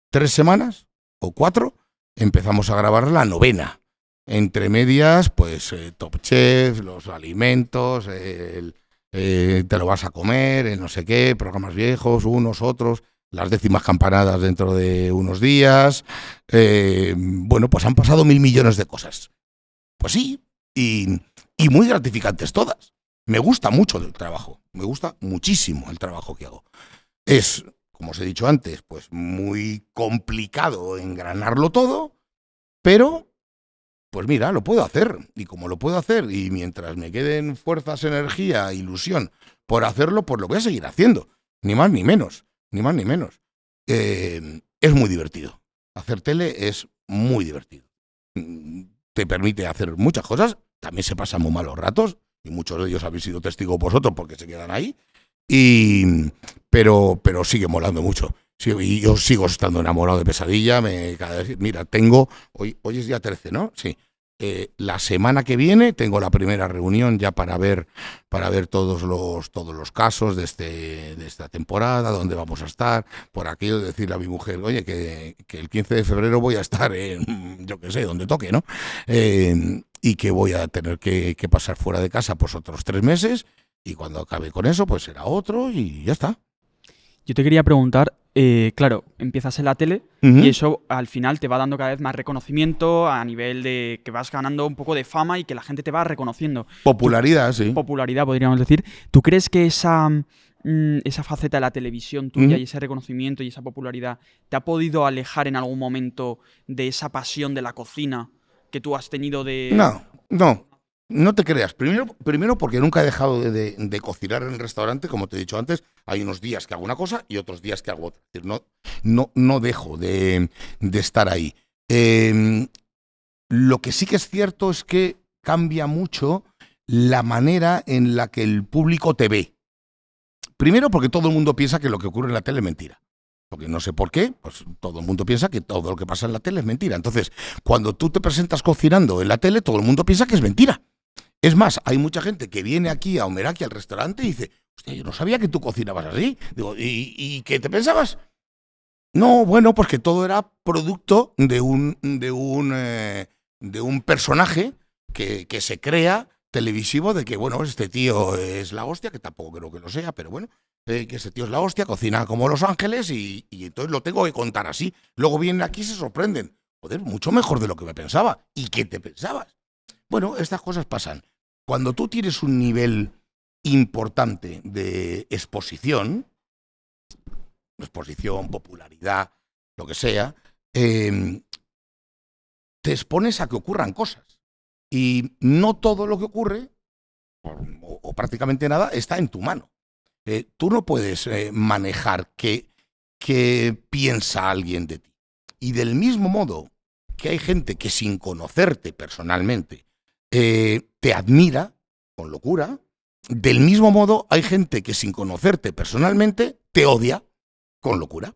tres semanas o cuatro empezamos a grabar la novena. Entre medias, pues eh, Top Chef, los alimentos, el, eh, te lo vas a comer, el no sé qué, programas viejos, unos, otros, las décimas campanadas dentro de unos días. Eh, bueno, pues han pasado mil millones de cosas. Pues sí, y, y muy gratificantes todas. Me gusta mucho el trabajo, me gusta muchísimo el trabajo que hago. Es, como os he dicho antes, pues muy complicado engranarlo todo, pero pues mira, lo puedo hacer. Y como lo puedo hacer, y mientras me queden fuerzas, energía, ilusión por hacerlo, pues lo voy a seguir haciendo. Ni más ni menos. Ni más ni menos. Eh, es muy divertido. Hacer tele es muy divertido. Te permite hacer muchas cosas. También se pasan muy malos ratos. Y muchos de ellos habéis sido testigos vosotros porque se quedan ahí. Y, pero, pero sigue molando mucho. Sí, y yo sigo estando enamorado de pesadilla. Me, cada vez, mira, tengo. Hoy, hoy es día 13, ¿no? Sí. Eh, la semana que viene tengo la primera reunión ya para ver para ver todos los todos los casos de este de esta temporada donde vamos a estar por aquello de decirle a mi mujer oye que, que el 15 de febrero voy a estar en yo qué sé donde toque no Eh, y que voy a tener que, que pasar fuera de casa pues otros tres meses y cuando acabe con eso pues será otro y ya está. Yo te quería preguntar, eh, claro, empiezas en la tele y eso al final te va dando cada vez más reconocimiento a nivel de que vas ganando un poco de fama y que la gente te va reconociendo. popularidad sí. Popularidad, podríamos decir. ¿Tú crees que esa, mm, esa faceta de la televisión tuya y ese reconocimiento y esa popularidad te ha podido alejar en algún momento de esa pasión de la cocina que tú has tenido de... No, no, no te creas. Primero, primero porque nunca he dejado de, cocinar en el restaurante, como te he dicho antes. Hay unos días que hago una cosa y otros días que hago otra. No, no, no dejo de, estar ahí. Eh, Lo que sí que es cierto es que cambia mucho la manera en la que el público te ve. Primero porque todo el mundo piensa que lo que ocurre en la tele es mentira. Porque no sé por qué, pues todo el mundo piensa que todo lo que pasa en la tele es mentira. Entonces, cuando tú te presentas cocinando en la tele, todo el mundo piensa que es mentira. Es más, hay mucha gente que viene aquí a Omeraki al restaurante y dice, hostia, yo no sabía que tú cocinabas así. Digo, ¿y, qué te pensabas? No, bueno, pues que todo era producto de un, de un, eh, de un personaje que, que se crea televisivo de que, bueno, este tío es la hostia, que tampoco creo que lo sea, pero bueno, eh, que ese tío es la hostia, cocina como Los Ángeles y, entonces lo tengo que contar así. Luego vienen aquí y se sorprenden. Joder, mucho mejor de lo que me pensaba. ¿Y qué te pensabas? Bueno, estas cosas pasan. Cuando tú tienes un nivel importante de exposición, exposición, popularidad, lo que sea, em, te expones a que ocurran cosas. Y no todo lo que ocurre, o prácticamente nada, está en tu mano. Eh, tú no puedes eh, manejar qué, piensa alguien de ti. Y del mismo modo que hay gente que sin conocerte personalmente eh, te admira con locura, del mismo modo hay gente que sin conocerte personalmente te odia con locura.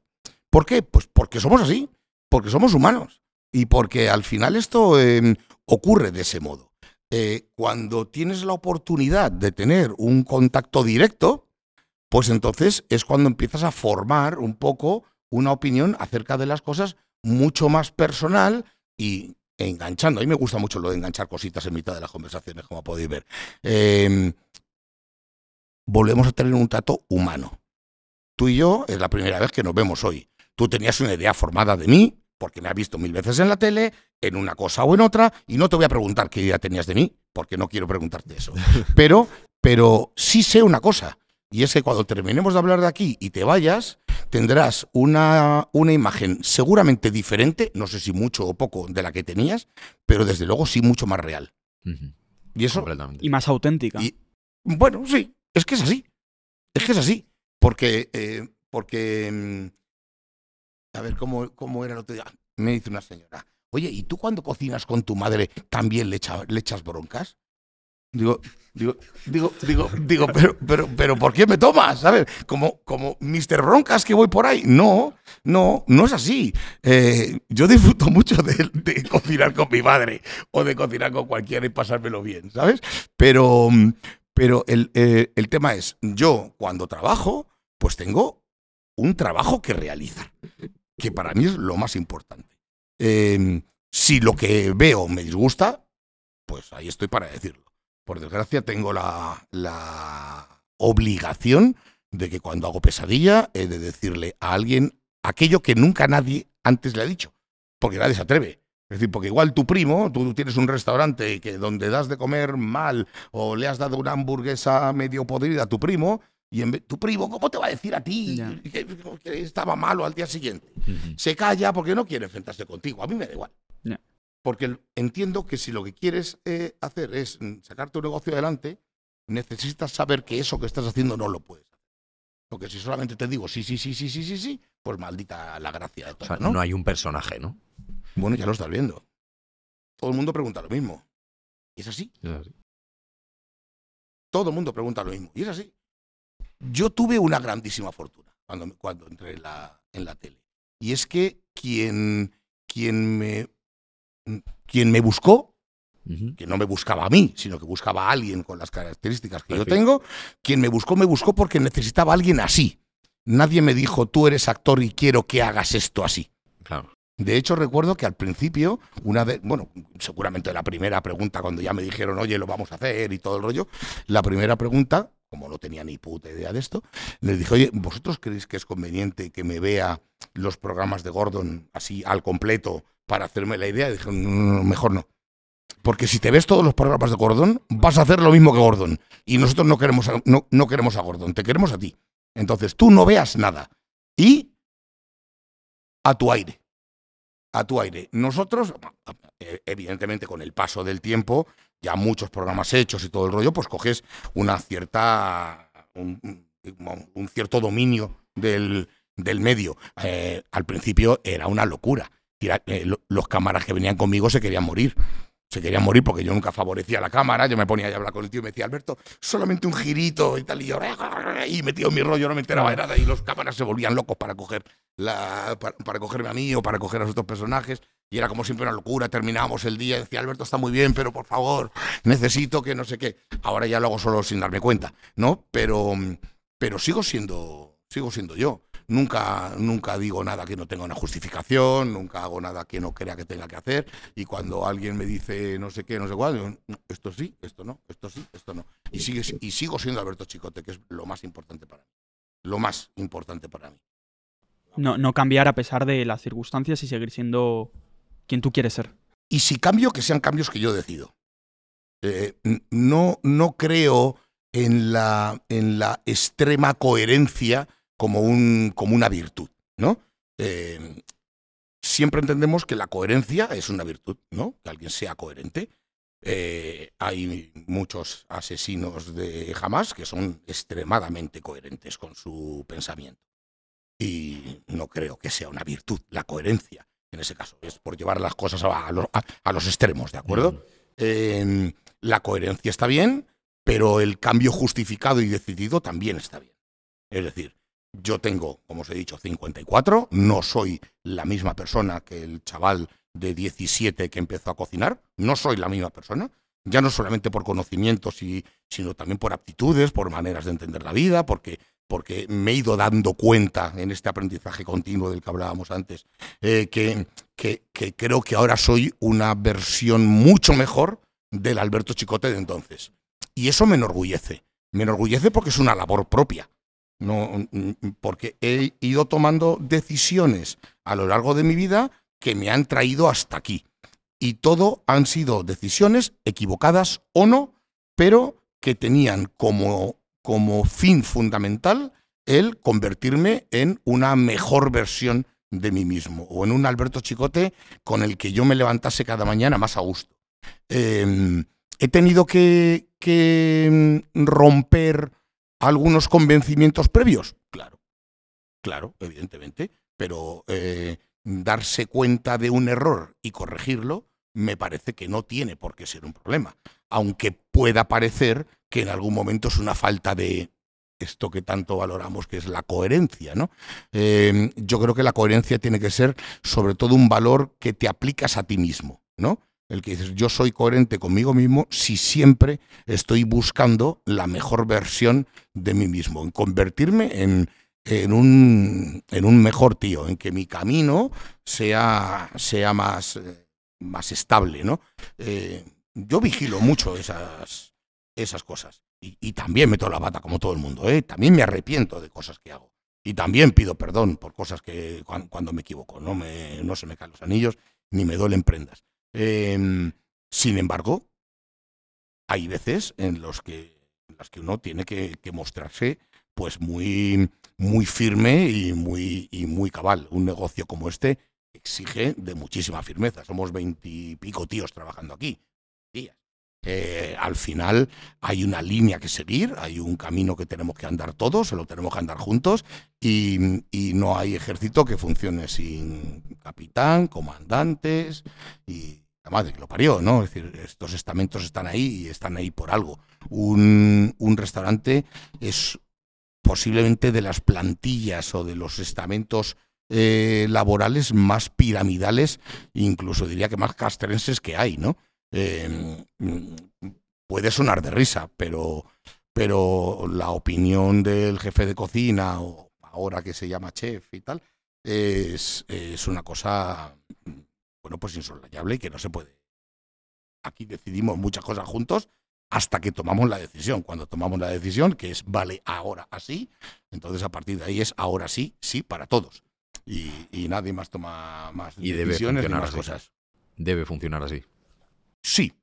¿Por qué? Pues porque somos así, porque somos humanos y porque al final esto em, ocurre de ese modo. cuando tienes la oportunidad de tener un contacto directo, pues entonces es cuando empiezas a formar un poco una opinión acerca de las cosas mucho más personal y enganchando. A mí me gusta mucho lo de enganchar cositas en mitad de las conversaciones, como podéis ver. Em, volvemos a tener un trato humano. Tú y yo es la primera vez que nos vemos hoy. Tú tenías una idea formada de mí, porque me has visto mil veces en la tele, en una cosa o en otra, y no te voy a preguntar qué idea tenías de mí, porque no quiero preguntarte eso. Pero, pero sí sé una cosa, y es que cuando terminemos de hablar de aquí y te vayas, tendrás una, una imagen seguramente diferente, no sé si mucho o poco de la que tenías, pero desde luego sí mucho más real. Y eso. Y más auténtica. Y, bueno, sí, es que es así. Es que es así. Porque. Eh, porque. Mm, a ver, ¿cómo, ¿cómo era el otro día? Me dice una señora. Oye, ¿y tú cuando cocinas con tu madre también le, le echas broncas? Digo, digo, digo, digo, digo, pero, pero, pero, ¿por qué me tomas? ¿Sabes? Como, como Mr. Broncas que voy por ahí. No, no, no es así. Eh, yo disfruto mucho de, cocinar con mi madre o de cocinar con cualquiera y pasármelo bien, ¿sabes? Pero, pero el, eh, el tema es, yo cuando trabajo, pues tengo un trabajo que realizar, que para mí es lo más importante. Em, si lo que veo me disgusta, pues ahí estoy para decirlo por desgracia, tengo la, obligación de que cuando hago pesadilla he de decirle a alguien aquello que nunca nadie antes le ha dicho, porque nadie se atreve. Es decir, porque igual tu primo, tú tienes un restaurante que donde das de comer mal o le has dado una hamburguesa medio podrida a tu primo, y en tu primo, ¿cómo te va a decir a ti que, estaba malo al día siguiente? Se calla porque no quiere enfrentarse contigo. A mí me da igual. Porque entiendo que si lo que quieres eh, hacer es mm, sacar tu negocio adelante, necesitas saber que eso que estás haciendo no lo puedes hacer. Porque si solamente te digo sí, sí, sí, sí, sí, sí, sí, pues maldita la gracia de todo. O sea, ¿no? hay un personaje, ¿no? Bueno, ya lo estás viendo. Todo el mundo pregunta lo mismo. ¿Y es así? Es así. Todo el mundo pregunta lo mismo. Y es así. Yo tuve una grandísima fortuna cuando, cuando entré en la, en la tele. Y es que quien, quien me quien me buscó, que no me buscaba a mí, sino que buscaba a alguien con las características que yo tengo, quien me buscó, me buscó porque necesitaba a alguien así. Nadie me dijo, tú eres actor y quiero que hagas esto así. De hecho, recuerdo que al principio, una de, bueno, seguramente la primera pregunta, cuando ya me dijeron, oye, lo vamos a hacer y todo el rollo, la primera pregunta, como no tenía ni puta idea de esto, les dije, oye, ¿vosotros creéis que es conveniente que me vea los programas de Gordon así al completo para hacerme la idea. Y dije, mejor no. Porque si te ves todos los programas de Gordon, vas a hacer lo mismo que Gordon. Y nosotros no queremos a, no, no queremos a Gordon, te queremos a ti. Entonces tú no veas nada. Y a tu aire. A tu aire. Nosotros, evidentemente, con el paso del tiempo, ya muchos programas hechos y todo el rollo, pues coges una cierta. un, cierto dominio del, del medio. Eh, al principio era una locura eh, los cámaras que venían conmigo se querían morir. Se querían morir porque yo nunca favorecía la cámara. Yo me ponía a hablar con el tío y me decía, Alberto, solamente un girito y tal. Y yo, y metido en mi rollo, no me enteraba de nada. Y los cámaras se volvían locos para coger la, para, cogerme a mí o para coger a los otros personajes. Y era como siempre una locura. Terminábamos el día y decía, Alberto está muy bien, pero por favor, necesito que no sé qué. Ahora ya lo hago solo sin darme cuenta, ¿no? Pero, pero sigo siendo, sigo siendo yo. Nunca, nunca digo nada que no tenga una justificación, nunca hago nada que no crea que tenga que hacer. Y cuando alguien me dice no sé qué, no sé cuál, esto sí, esto no, esto sí, esto no. Y, sigue, y sigo siendo Alberto Chicote, que es lo más importante para mí. Lo más importante para mí. No, no cambiar a pesar de las circunstancias y seguir siendo quien tú quieres ser. Y si cambio, que sean cambios que yo decido. Eh, no, no creo en la, en la extrema coherencia como, un, como una virtud, ¿no? Eh, siempre entendemos que la coherencia es una virtud, ¿no? Que alguien sea coherente. Eh, hay muchos asesinos de Hamas que son extremadamente coherentes con su pensamiento. Y no creo que sea una virtud la coherencia en ese caso. Es por llevar las cosas a, los, extremos, ¿de acuerdo? Eh, la coherencia está bien, pero el cambio justificado y decidido también está bien. Es decir, yo tengo, como os he dicho, 54, no soy la misma persona que el chaval de 17 que empezó a cocinar, no soy la misma persona, ya no solamente por conocimientos, sino también por aptitudes, por maneras de entender la vida, porque, porque me he ido dando cuenta en este aprendizaje continuo del que hablábamos antes, eh, que, que, que creo que ahora soy una versión mucho mejor del Alberto Chicote de entonces. Y eso me enorgullece. Me enorgullece porque es una labor propia. No, porque he ido tomando decisiones a lo largo de mi vida que me han traído hasta aquí. Y todo han sido decisiones equivocadas o no, pero que tenían como, como fin fundamental el convertirme en una mejor versión de mí mismo o en un Alberto Chicote con el que yo me levantase cada mañana más a gusto. Em, he tenido que, que romper algunos convencimientos previos? Claro, claro, evidentemente, pero eh, darse cuenta de un error y corregirlo me parece que no tiene por qué ser un problema, aunque pueda parecer que en algún momento es una falta de esto que tanto valoramos, que es la coherencia, ¿no? Eh, yo creo que la coherencia tiene que ser sobre todo un valor que te aplicas a ti mismo, ¿no? El que dices, yo soy coherente conmigo mismo si siempre estoy buscando la mejor versión de mí mismo, en convertirme en, en, un, en un mejor tío, en que mi camino sea, sea más, eh, más estable. Eh, yo vigilo mucho esas, esas cosas. Y, también meto la bata como todo el mundo, ¿eh? También me arrepiento de cosas que hago. Y también pido perdón por cosas que cuando, me equivoco. No, me, no se me caen los anillos ni me duelen prendas. Em, sin embargo, hay veces en, los que, en las que uno tiene que, mostrarse pues muy, muy firme y muy, y muy cabal. Un negocio como este exige de muchísima firmeza. Somos veintipico tíos trabajando aquí. Eh, al final hay una línea que seguir, hay un camino que tenemos que andar todos, se lo tenemos que andar juntos y, y no hay ejército que funcione sin capitán, comandantes y la madre que lo parió, ¿no? Es decir, estos estamentos están ahí y están ahí por algo. Un, un restaurante es posiblemente de las plantillas o de los estamentos eh, laborales más piramidales, incluso diría que más castrenses que hay, ¿no? Em, puede sonar de risa, pero, pero la opinión del jefe de cocina, o ahora que se llama chef y tal, es, es una cosa bueno, pues insoslayable y que no se puede. Aquí decidimos muchas cosas juntos hasta que tomamos la decisión. Cuando tomamos la decisión, que es vale ahora así, entonces a partir de ahí es ahora sí, sí para todos. Y, nadie más toma más y decisiones debe más cosas. Debe funcionar así. Sí,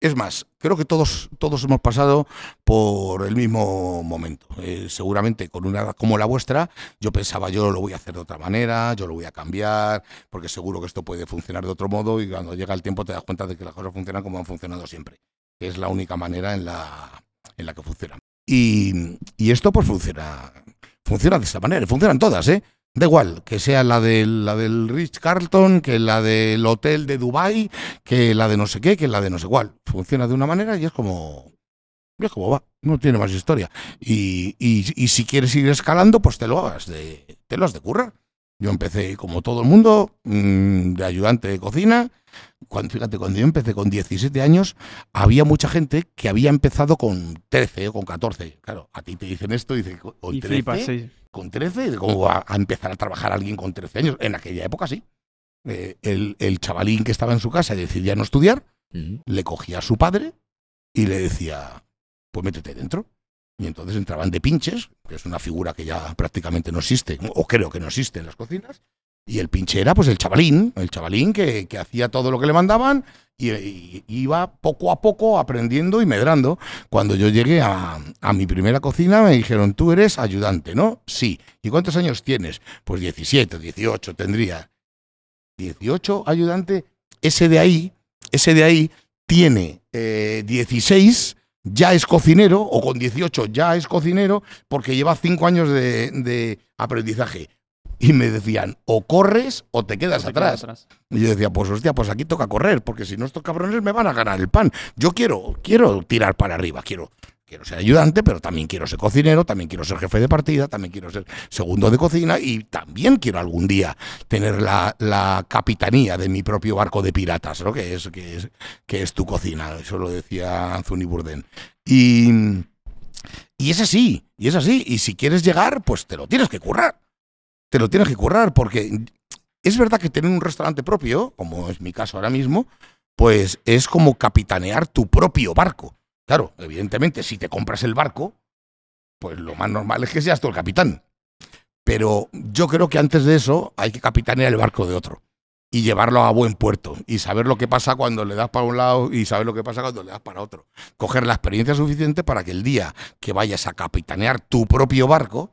es más, creo que todos, todos hemos pasado por el mismo momento. Eh, seguramente con una edad como la vuestra, yo pensaba yo lo voy a hacer de otra manera, yo lo voy a cambiar, porque seguro que esto puede funcionar de otro modo y cuando llega el tiempo te das cuenta de que las cosas funcionan como han funcionado siempre. Es la única manera en la, en la que funcionan. Y, y esto pues funciona, funciona de esta manera, funcionan todas, ¿eh? Da igual, que sea la del, la del Rich Carlton, que la del hotel de Dubai, que la de no sé qué, que la de no sé cuál. Funciona de una manera y es como. es como va, no tiene más historia. Y, y- y si quieres ir escalando, pues te lo hagas de, te lo has de currar. Yo empecé, como todo el mundo, mm, de ayudante de cocina. Cuando, fíjate, cuando yo empecé con 17 años, había mucha gente que había empezado con 13 o con 14. Claro, a ti te dicen esto y dices, con Y 13, flipas, sí. con 13, ¿cómo va a empezar a trabajar alguien con 13 años? En aquella época sí. Eh, el, el chavalín que estaba en su casa y decidía no estudiar, le cogía a su padre y le decía, pues métete dentro. Y entonces entraban de pinches, que es una figura que ya prácticamente no existe, o creo que no existe en las cocinas. Y el pinche era pues el chavalín, el chavalín que, que hacía todo lo que le mandaban y, iba poco a poco aprendiendo y medrando. Cuando yo llegué a, a mi primera cocina me dijeron, tú eres ayudante, ¿no? Sí. ¿Y cuántos años tienes? Pues 17, 18 tendría. 18 ayudante, ese de ahí, ese de ahí tiene eh, 16, ya es cocinero, o con 18 ya es cocinero, porque lleva 5 años de, de aprendizaje. Y me decían, o corres o te quedas Te atrás. quedas atrás. Y yo decía, pues hostia, pues aquí toca correr, porque si no estos cabrones me van a ganar el pan. Yo quiero, quiero tirar para arriba, quiero, quiero ser ayudante, pero también quiero ser cocinero, también quiero ser jefe de partida, también quiero ser segundo de cocina y también quiero algún día tener la, la capitanía de mi propio barco de piratas, ¿no? Que es, que es, que es tu cocina. Eso lo decía Anthony Bourdain. Y, y es así, y es así. Y si quieres llegar, pues te lo tienes que currar. Te lo tienes que currar, porque es verdad que tener un restaurante propio, como es mi caso ahora mismo, pues es como capitanear tu propio barco. Claro, evidentemente, si te compras el barco, pues lo más normal es que seas tú el capitán. Pero yo creo que antes de eso hay que capitanear el barco de otro y llevarlo a buen puerto y saber lo que pasa cuando le das para un lado y saber lo que pasa cuando le das para otro. Coger la experiencia suficiente para que el día que vayas a capitanear tu propio barco,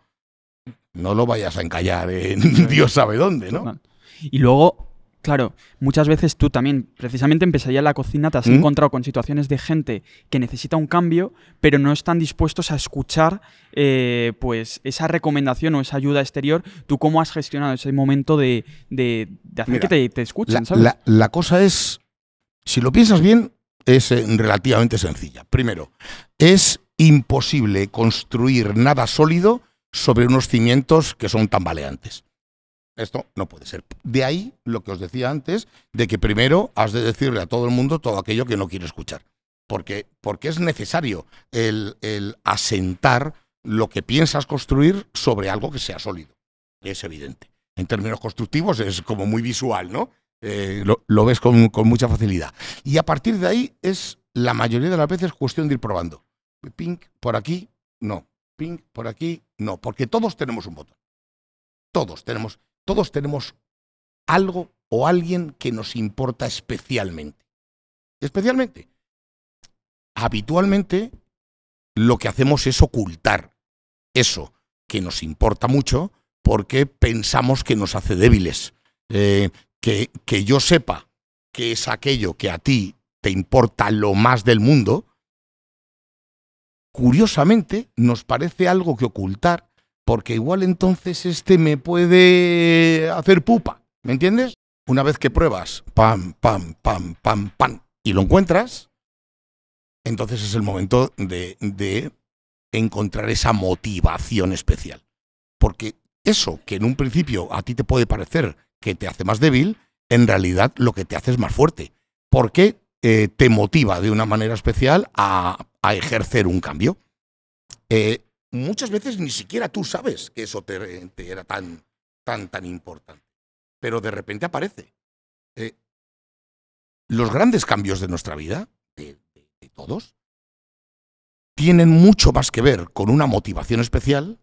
no lo vayas a encallar en Dios sabe dónde, ¿no? Y luego, claro, muchas veces tú también, precisamente empezaría en la cocina, te has ¿Mm? encontrado con situaciones de gente que necesita un cambio, pero no están dispuestos a escuchar eh, pues esa recomendación o esa ayuda exterior. ¿Tú cómo has gestionado ese momento de, de- de hacer Mira, que te, te escuchen, La, ¿sabes? la- la cosa es, si lo piensas bien, es eh, relativamente sencilla. Primero, es imposible construir nada sólido sobre unos cimientos que son tambaleantes. Esto no puede ser. De ahí lo que os decía antes, de que primero has de decirle a todo el mundo todo aquello que no quiere escuchar. Porque, porque es necesario el, asentar lo que piensas construir sobre algo que sea sólido. Es evidente. En términos constructivos es como muy visual, ¿no? Eh, lo, ves con mucha facilidad. Y a partir de ahí es la mayoría de las veces cuestión de ir probando. Pink por aquí, no. Pink por aquí, no. Porque todos tenemos un botón. Todos tenemos, todos tenemos algo o alguien que nos importa especialmente. Especialmente. Habitualmente lo que hacemos es ocultar eso que nos importa mucho porque pensamos que nos hace débiles. Eh, que, que yo sepa que es aquello que a ti te importa lo más del mundo, curiosamente nos parece algo que ocultar, porque igual entonces este me puede hacer pupa, ¿me entiendes? Una vez que pruebas, pam, pam, pam, pam, pam, y lo encuentras, entonces es el momento de, de encontrar esa motivación especial. Porque eso que en un principio a ti te puede parecer que te hace más débil, en realidad lo que te hace es más fuerte. Porque eh, te motiva de una manera especial a, ejercer un cambio. Eh, muchas veces ni siquiera tú sabes que eso te, era tan, tan, tan importante. Pero de repente aparece. Eh, los grandes cambios de nuestra vida, de, todos, tienen mucho más que ver con una motivación especial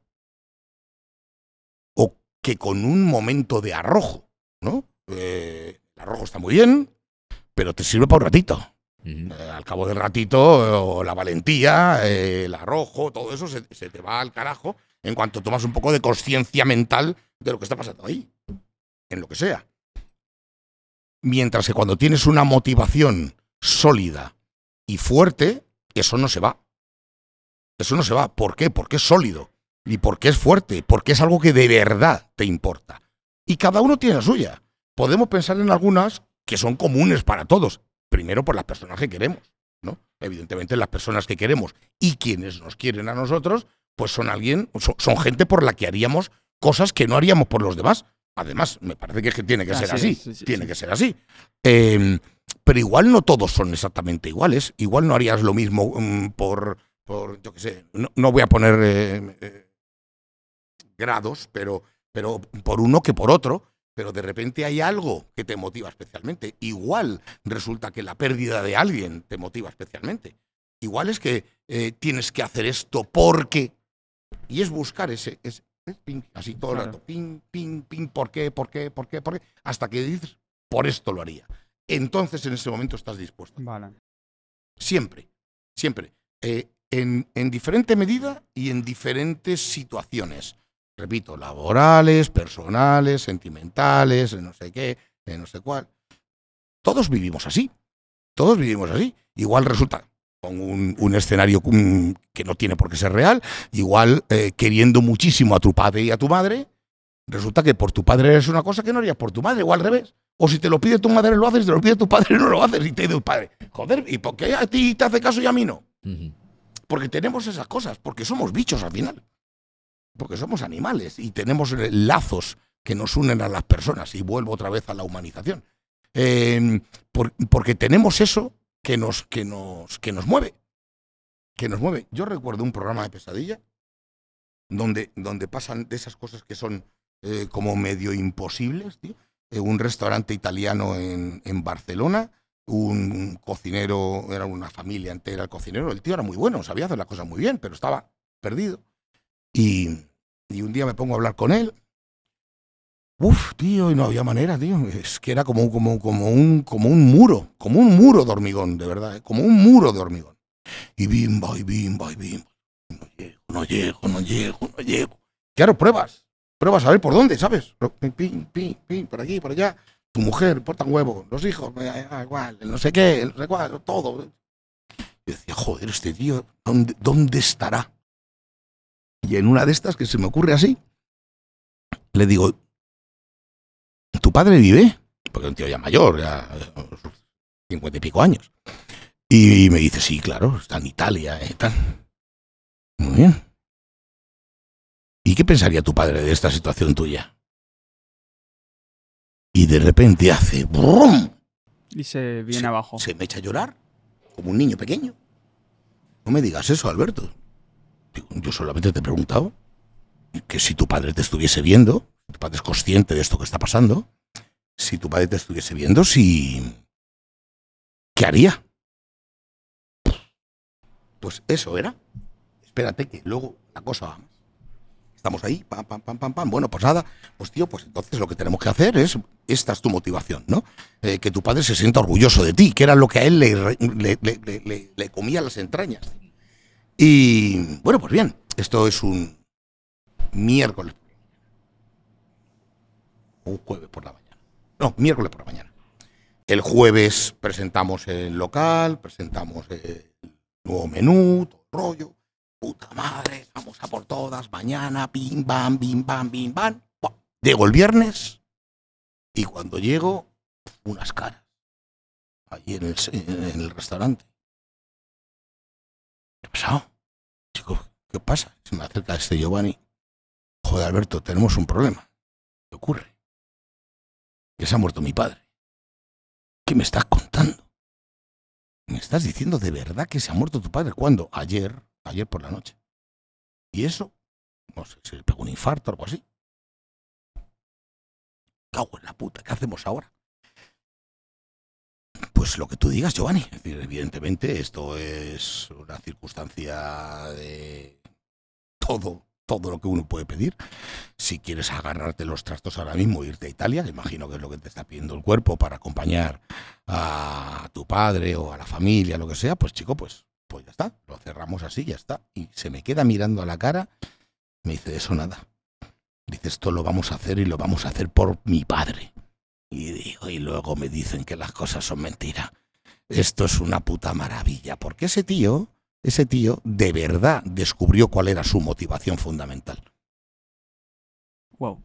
o que con un momento de arrojo, ¿no? El arrojo está muy bien, pero te sirve para un ratito. Eh, al cabo del ratito, eh, la valentía, eh, el arrojo, todo eso se, se te va al carajo en cuanto tomas un poco de conciencia mental de lo que está pasando ahí, en lo que sea. Mientras que cuando tienes una motivación sólida y fuerte, eso no se va. Eso no se va. ¿Por qué? Porque es sólido. y porque es fuerte, porque es algo que de verdad te importa. Y cada uno tiene la suya. Podemos pensar en algunas que son comunes para todos. Primero por las personas que queremos, ¿no? Evidentemente las personas que queremos y quienes nos quieren a nosotros, pues son alguien, son, gente por la que haríamos cosas que no haríamos por los demás. Además, me parece que, es que tiene que ser así. tiene que ser así. Em, pero igual no todos son exactamente iguales. Igual no harías lo mismo mm, por, por, yo qué sé, no, voy a poner eh, eh, grados, pero, pero por uno que por otro. Pero de repente hay algo que te motiva especialmente. Igual resulta que la pérdida de alguien te motiva especialmente. Igual es que eh, tienes que hacer esto porque. Y es buscar ese, ese, así todo el rato, ping, ping, ping, ¿por qué, por qué, por qué, por qué? Hasta que dices, por esto lo haría. Entonces en ese momento estás dispuesto. Vale. Siempre, siempre. Eh, en, en diferente medida y en diferentes situaciones. Repito, laborales, personales, sentimentales, no sé qué, no sé cuál. Todos vivimos así. Todos vivimos así. Igual resulta con un, escenario que no tiene por qué ser real, igual eh, queriendo muchísimo a tu padre y a tu madre, resulta que por tu padre eres una cosa que no harías por tu madre, o al revés. O si te lo pide tu madre lo haces, te lo pide tu padre no lo haces, y te dice tu padre, joder, ¿y por qué a ti te hace caso y a mí no? Porque tenemos esas cosas, porque somos bichos al final. Porque somos animales y tenemos lazos que nos unen a las personas. Y vuelvo otra vez a la humanización. Em, porque tenemos eso que nos, que nos, que nos mueve. Que nos mueve. Yo recuerdo un programa de pesadilla donde, donde pasan de esas cosas que son eh, como medio imposibles, tío. Eh, un restaurante italiano en, en Barcelona, un cocinero, era una familia entera cocinero, el tío era muy bueno, sabía hacer las cosas muy bien, pero estaba perdido. Y, y un día me pongo a hablar con él Uf, tío, y no había manera, tío. Es que era como, como, como, un, como un muro, como un muro de hormigón, de verdad, ¿eh? como un muro de hormigón. Y bimba, y bimba, y bimba. No llego, no llego, no llego, no llego. Claro, pruebas. Pruebas a ver por dónde, ¿sabes? Por aquí, por allá. Tu mujer, porta un huevo. Los hijos, igual, no sé qué, no sé cuál, todo. Y decía, joder, este tío, ¿dónde, ¿dónde estará? Y en una de estas que se me ocurre así, le digo, ¿tu padre vive? Porque es un tío ya mayor, ya cincuenta y pico años. Y me dice, sí, claro, está en Italia y tal. Muy bien. ¿Y qué pensaría tu padre de esta situación tuya? Y de repente hace ¡brum! Y se viene abajo. Se me echa a llorar, como un niño pequeño. No me digas eso, Alberto. Yo solamente te he preguntado que si tu padre te estuviese viendo, tu padre es consciente de esto que está pasando, si tu padre te estuviese viendo, si... ¿Qué haría? Pues eso era. Espérate que luego la cosa va Estamos ahí, pam, pam, pam, pam, pam. Bueno, pues nada, pues tío, pues entonces lo que tenemos que hacer es, esta es tu motivación, ¿no? Eh, que tu padre se sienta orgulloso de ti, que era lo que a él le, le, le comía las entrañas. Y bueno, pues bien, esto es un miércoles un jueves por la mañana. No, miércoles por la mañana. El jueves presentamos el local, presentamos el nuevo menú, el rollo. Puta madre, vamos a por todas, mañana, pim, bam, bim, bam, bim, bam. Llego el viernes y cuando llego, unas caras. Allí en el, en el restaurante. ¿Qué ha pasado? Chico, ¿qué pasa? Se me acerca este Giovanni. Joder, Alberto, tenemos un problema. ¿Qué ocurre? que se ha muerto mi padre. ¿Qué me estás contando? ¿Me estás diciendo de verdad que se ha muerto tu padre? ¿Cuándo? Ayer, ayer por la noche. ¿Y eso? No sé, se le pegó un infarto o algo así. Cago en la puta, ¿qué hacemos ahora? Pues lo que tú digas, Giovanni. evidentemente, esto es una circunstancia de todo todo lo que uno puede pedir. Si quieres agarrarte los trastos ahora mismo irte a Italia, imagino que es lo que te está pidiendo el cuerpo para acompañar a tu padre o a la familia, lo que sea, pues chico, pues, pues ya está, lo cerramos así, ya está. Y se me queda mirando a la cara, me dice, eso nada. Dice, esto lo vamos a hacer y lo vamos a hacer por mi padre. Y digo, y luego me dicen que las cosas son mentiras. Esto es una puta maravilla, porque ese tío ese tío de verdad descubrió cuál era su motivación fundamental. Wow.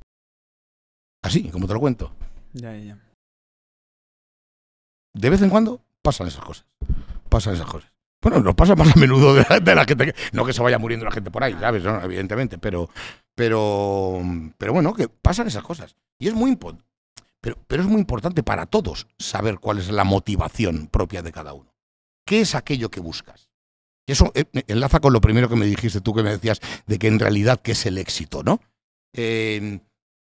Así, como te lo cuento. Ya, ya, ya. De vez en cuando pasan esas cosas. Pasan esas cosas. Bueno, nos pasa más a menudo de la, de la gente. que- no que se vaya muriendo la gente por ahí, ¿sabes? No, evidentemente, pero, pero, pero bueno, que pasan esas cosas. Y es muy. Pero, pero es muy importante para todos saber cuál es la motivación propia de cada uno. ¿Qué es aquello que buscas? Y eso eh, enlaza con lo primero que me dijiste tú, que me decías de que en realidad qué es el éxito, ¿no? Eh,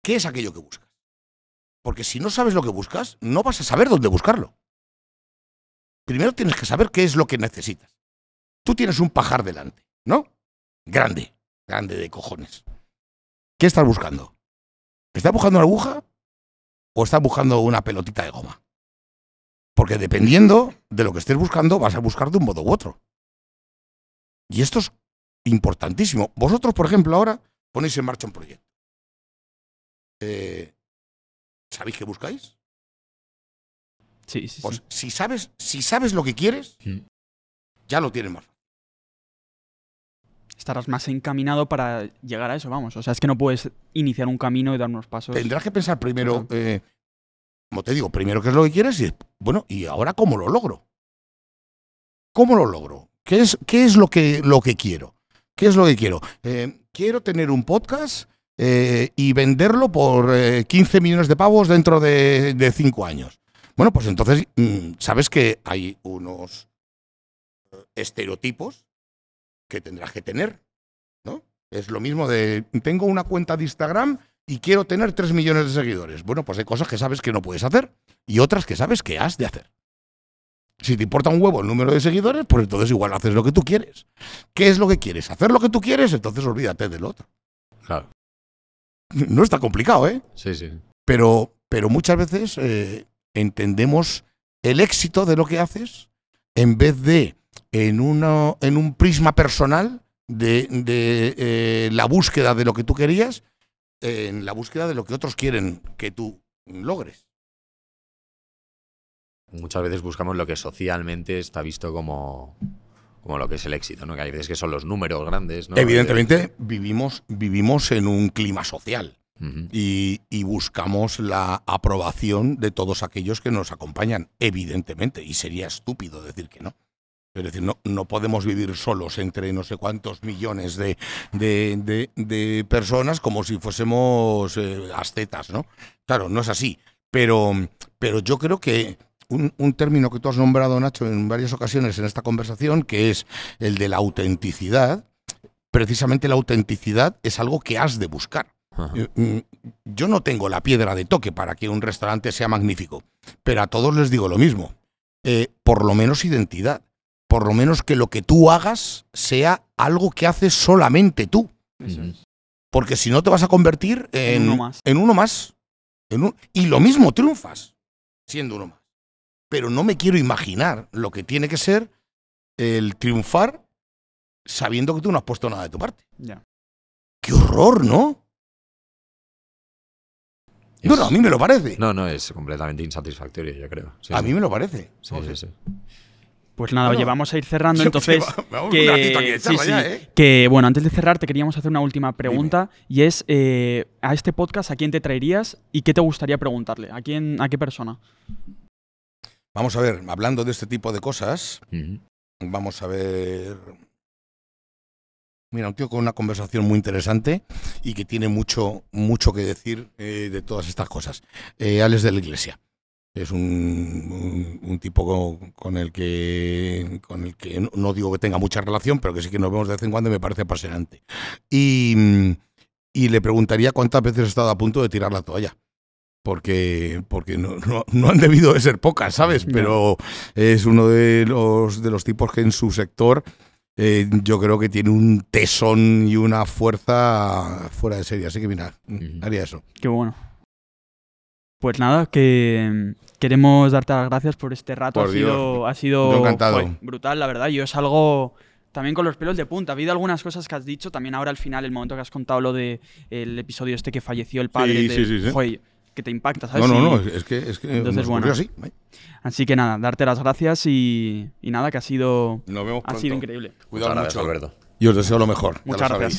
¿Qué es aquello que buscas? Porque si no sabes lo que buscas, no vas a saber dónde buscarlo. Primero tienes que saber qué es lo que necesitas. Tú tienes un pajar delante, ¿no? Grande, grande de cojones. ¿Qué estás buscando? ¿Estás buscando una aguja o estás buscando una pelotita de goma? Porque dependiendo de lo que estés buscando, vas a buscar de un modo u otro. Y esto es importantísimo. Vosotros, por ejemplo, ahora ponéis en marcha un proyecto. Eh, ¿Sabéis qué buscáis? Sí, sí, sí. Pues si sabes, si sabes lo que quieres, Mm. ya lo tienes más fácil. Estarás más encaminado para llegar a eso, vamos. O sea, es que no puedes iniciar un camino y dar unos pasos. Tendrás que pensar primero, eh, como te digo, primero qué es lo que quieres y, bueno, ¿y ahora cómo lo logro? ¿Cómo lo logro? ¿Qué es, qué es lo, que, lo que quiero? ¿Qué es lo que quiero? Eh, quiero tener un podcast eh, y venderlo por eh, 15 millones de pavos dentro de, de 5 años. Bueno, pues entonces mm, sabes que hay unos eh, estereotipos que tendrás que tener, ¿no? Es lo mismo de, tengo una cuenta de Instagram y quiero tener 3 millones de seguidores. Bueno, pues hay cosas que sabes que no puedes hacer y otras que sabes que has de hacer. Si te importa un huevo el número de seguidores, pues entonces igual haces lo que tú quieres. ¿Qué es lo que quieres? ¿Hacer lo que tú quieres? Entonces olvídate del otro. Claro. No está complicado, ¿eh? Sí, sí. Pero, pero muchas veces eh, entendemos el éxito de lo que haces en vez de en, uno, en un prisma personal de, de, eh, la búsqueda de lo que tú querías, en la búsqueda de lo que otros quieren que tú logres. Muchas veces buscamos lo que socialmente está visto como, como lo que es el éxito, ¿no? Que hay veces que son los números grandes, ¿no? Evidentemente vivimos, vivimos en un clima social. Y, y buscamos la aprobación de todos aquellos que nos acompañan, evidentemente, y sería estúpido decir que no. Es decir, no, no podemos vivir solos entre no sé cuántos millones de, de, de- de personas como si fuésemos eh, ascetas, ¿no? Claro, no es así. Pero, pero yo creo que un, un término que tú has nombrado, Nacho, en varias ocasiones en esta conversación, que es el de la autenticidad, precisamente la autenticidad es algo que has de buscar. Ajá. Eh, mm, Yo no tengo la piedra de toque para que un restaurante sea magnífico, pero a todos les digo lo mismo. Eh, por lo menos identidad. Por lo menos que lo que tú hagas sea algo que haces solamente tú. Eso es. Porque si no te vas a convertir en, En uno más. en uno más. En un- y lo mismo triunfas siendo uno más. Pero no me quiero imaginar lo que tiene que ser el triunfar sabiendo que tú no has puesto nada de tu parte. Ya. ¡Qué horror, ¿no? No, no, a mí me lo parece. No, no, es completamente insatisfactorio, yo creo. Sí, a sí. mí me lo parece. Sí, sí, sí. Pues nada, Bueno, oye, vamos a ir cerrando entonces. vamos que- un ratito aquí de sí, charla sí. ya, ¿eh? Que bueno, antes de cerrar, te queríamos hacer una última pregunta y es eh, a este podcast, ¿a quién te traerías y qué te gustaría preguntarle? ¿A quién, a qué persona? Vamos a ver, hablando de este tipo de cosas, vamos a ver. Mira, un tío con una conversación muy interesante y que tiene mucho, mucho que decir eh, de todas estas cosas. Eh, Alex de la Iglesia. Es un, un- un tipo con, con el que, con el que no, no digo que tenga mucha relación, pero que sí que nos vemos de vez en cuando y me parece apasionante. Y, y le preguntaría cuántas veces ha estado a punto de tirar la toalla. Porque, porque no, no- no han debido de ser pocas, ¿sabes? Pero es uno de los, de los tipos que en su sector eh, yo creo que tiene un tesón y una fuerza fuera de serie. Así que mira, haría eso. Qué bueno. Pues nada, que mm, queremos darte las gracias por este rato. Por ha sido, ha sido Yo encantado. joder, brutal, la verdad. Yo es algo también con los pelos de punta. Ha habido algunas cosas que has dicho, también ahora al final, el momento que has contado lo de el episodio este que falleció el padre. Sí, de- sí, sí, sí. joder, que te impacta, ¿sabes? No, no, no, es que, es que Entonces, bueno. así. Así que nada, darte las gracias y, y nada, que ha sido, Nos vemos ha sido increíble. Cuidado mucho. Alberto. Y os deseo lo mejor. Muchas sabéis. gracias.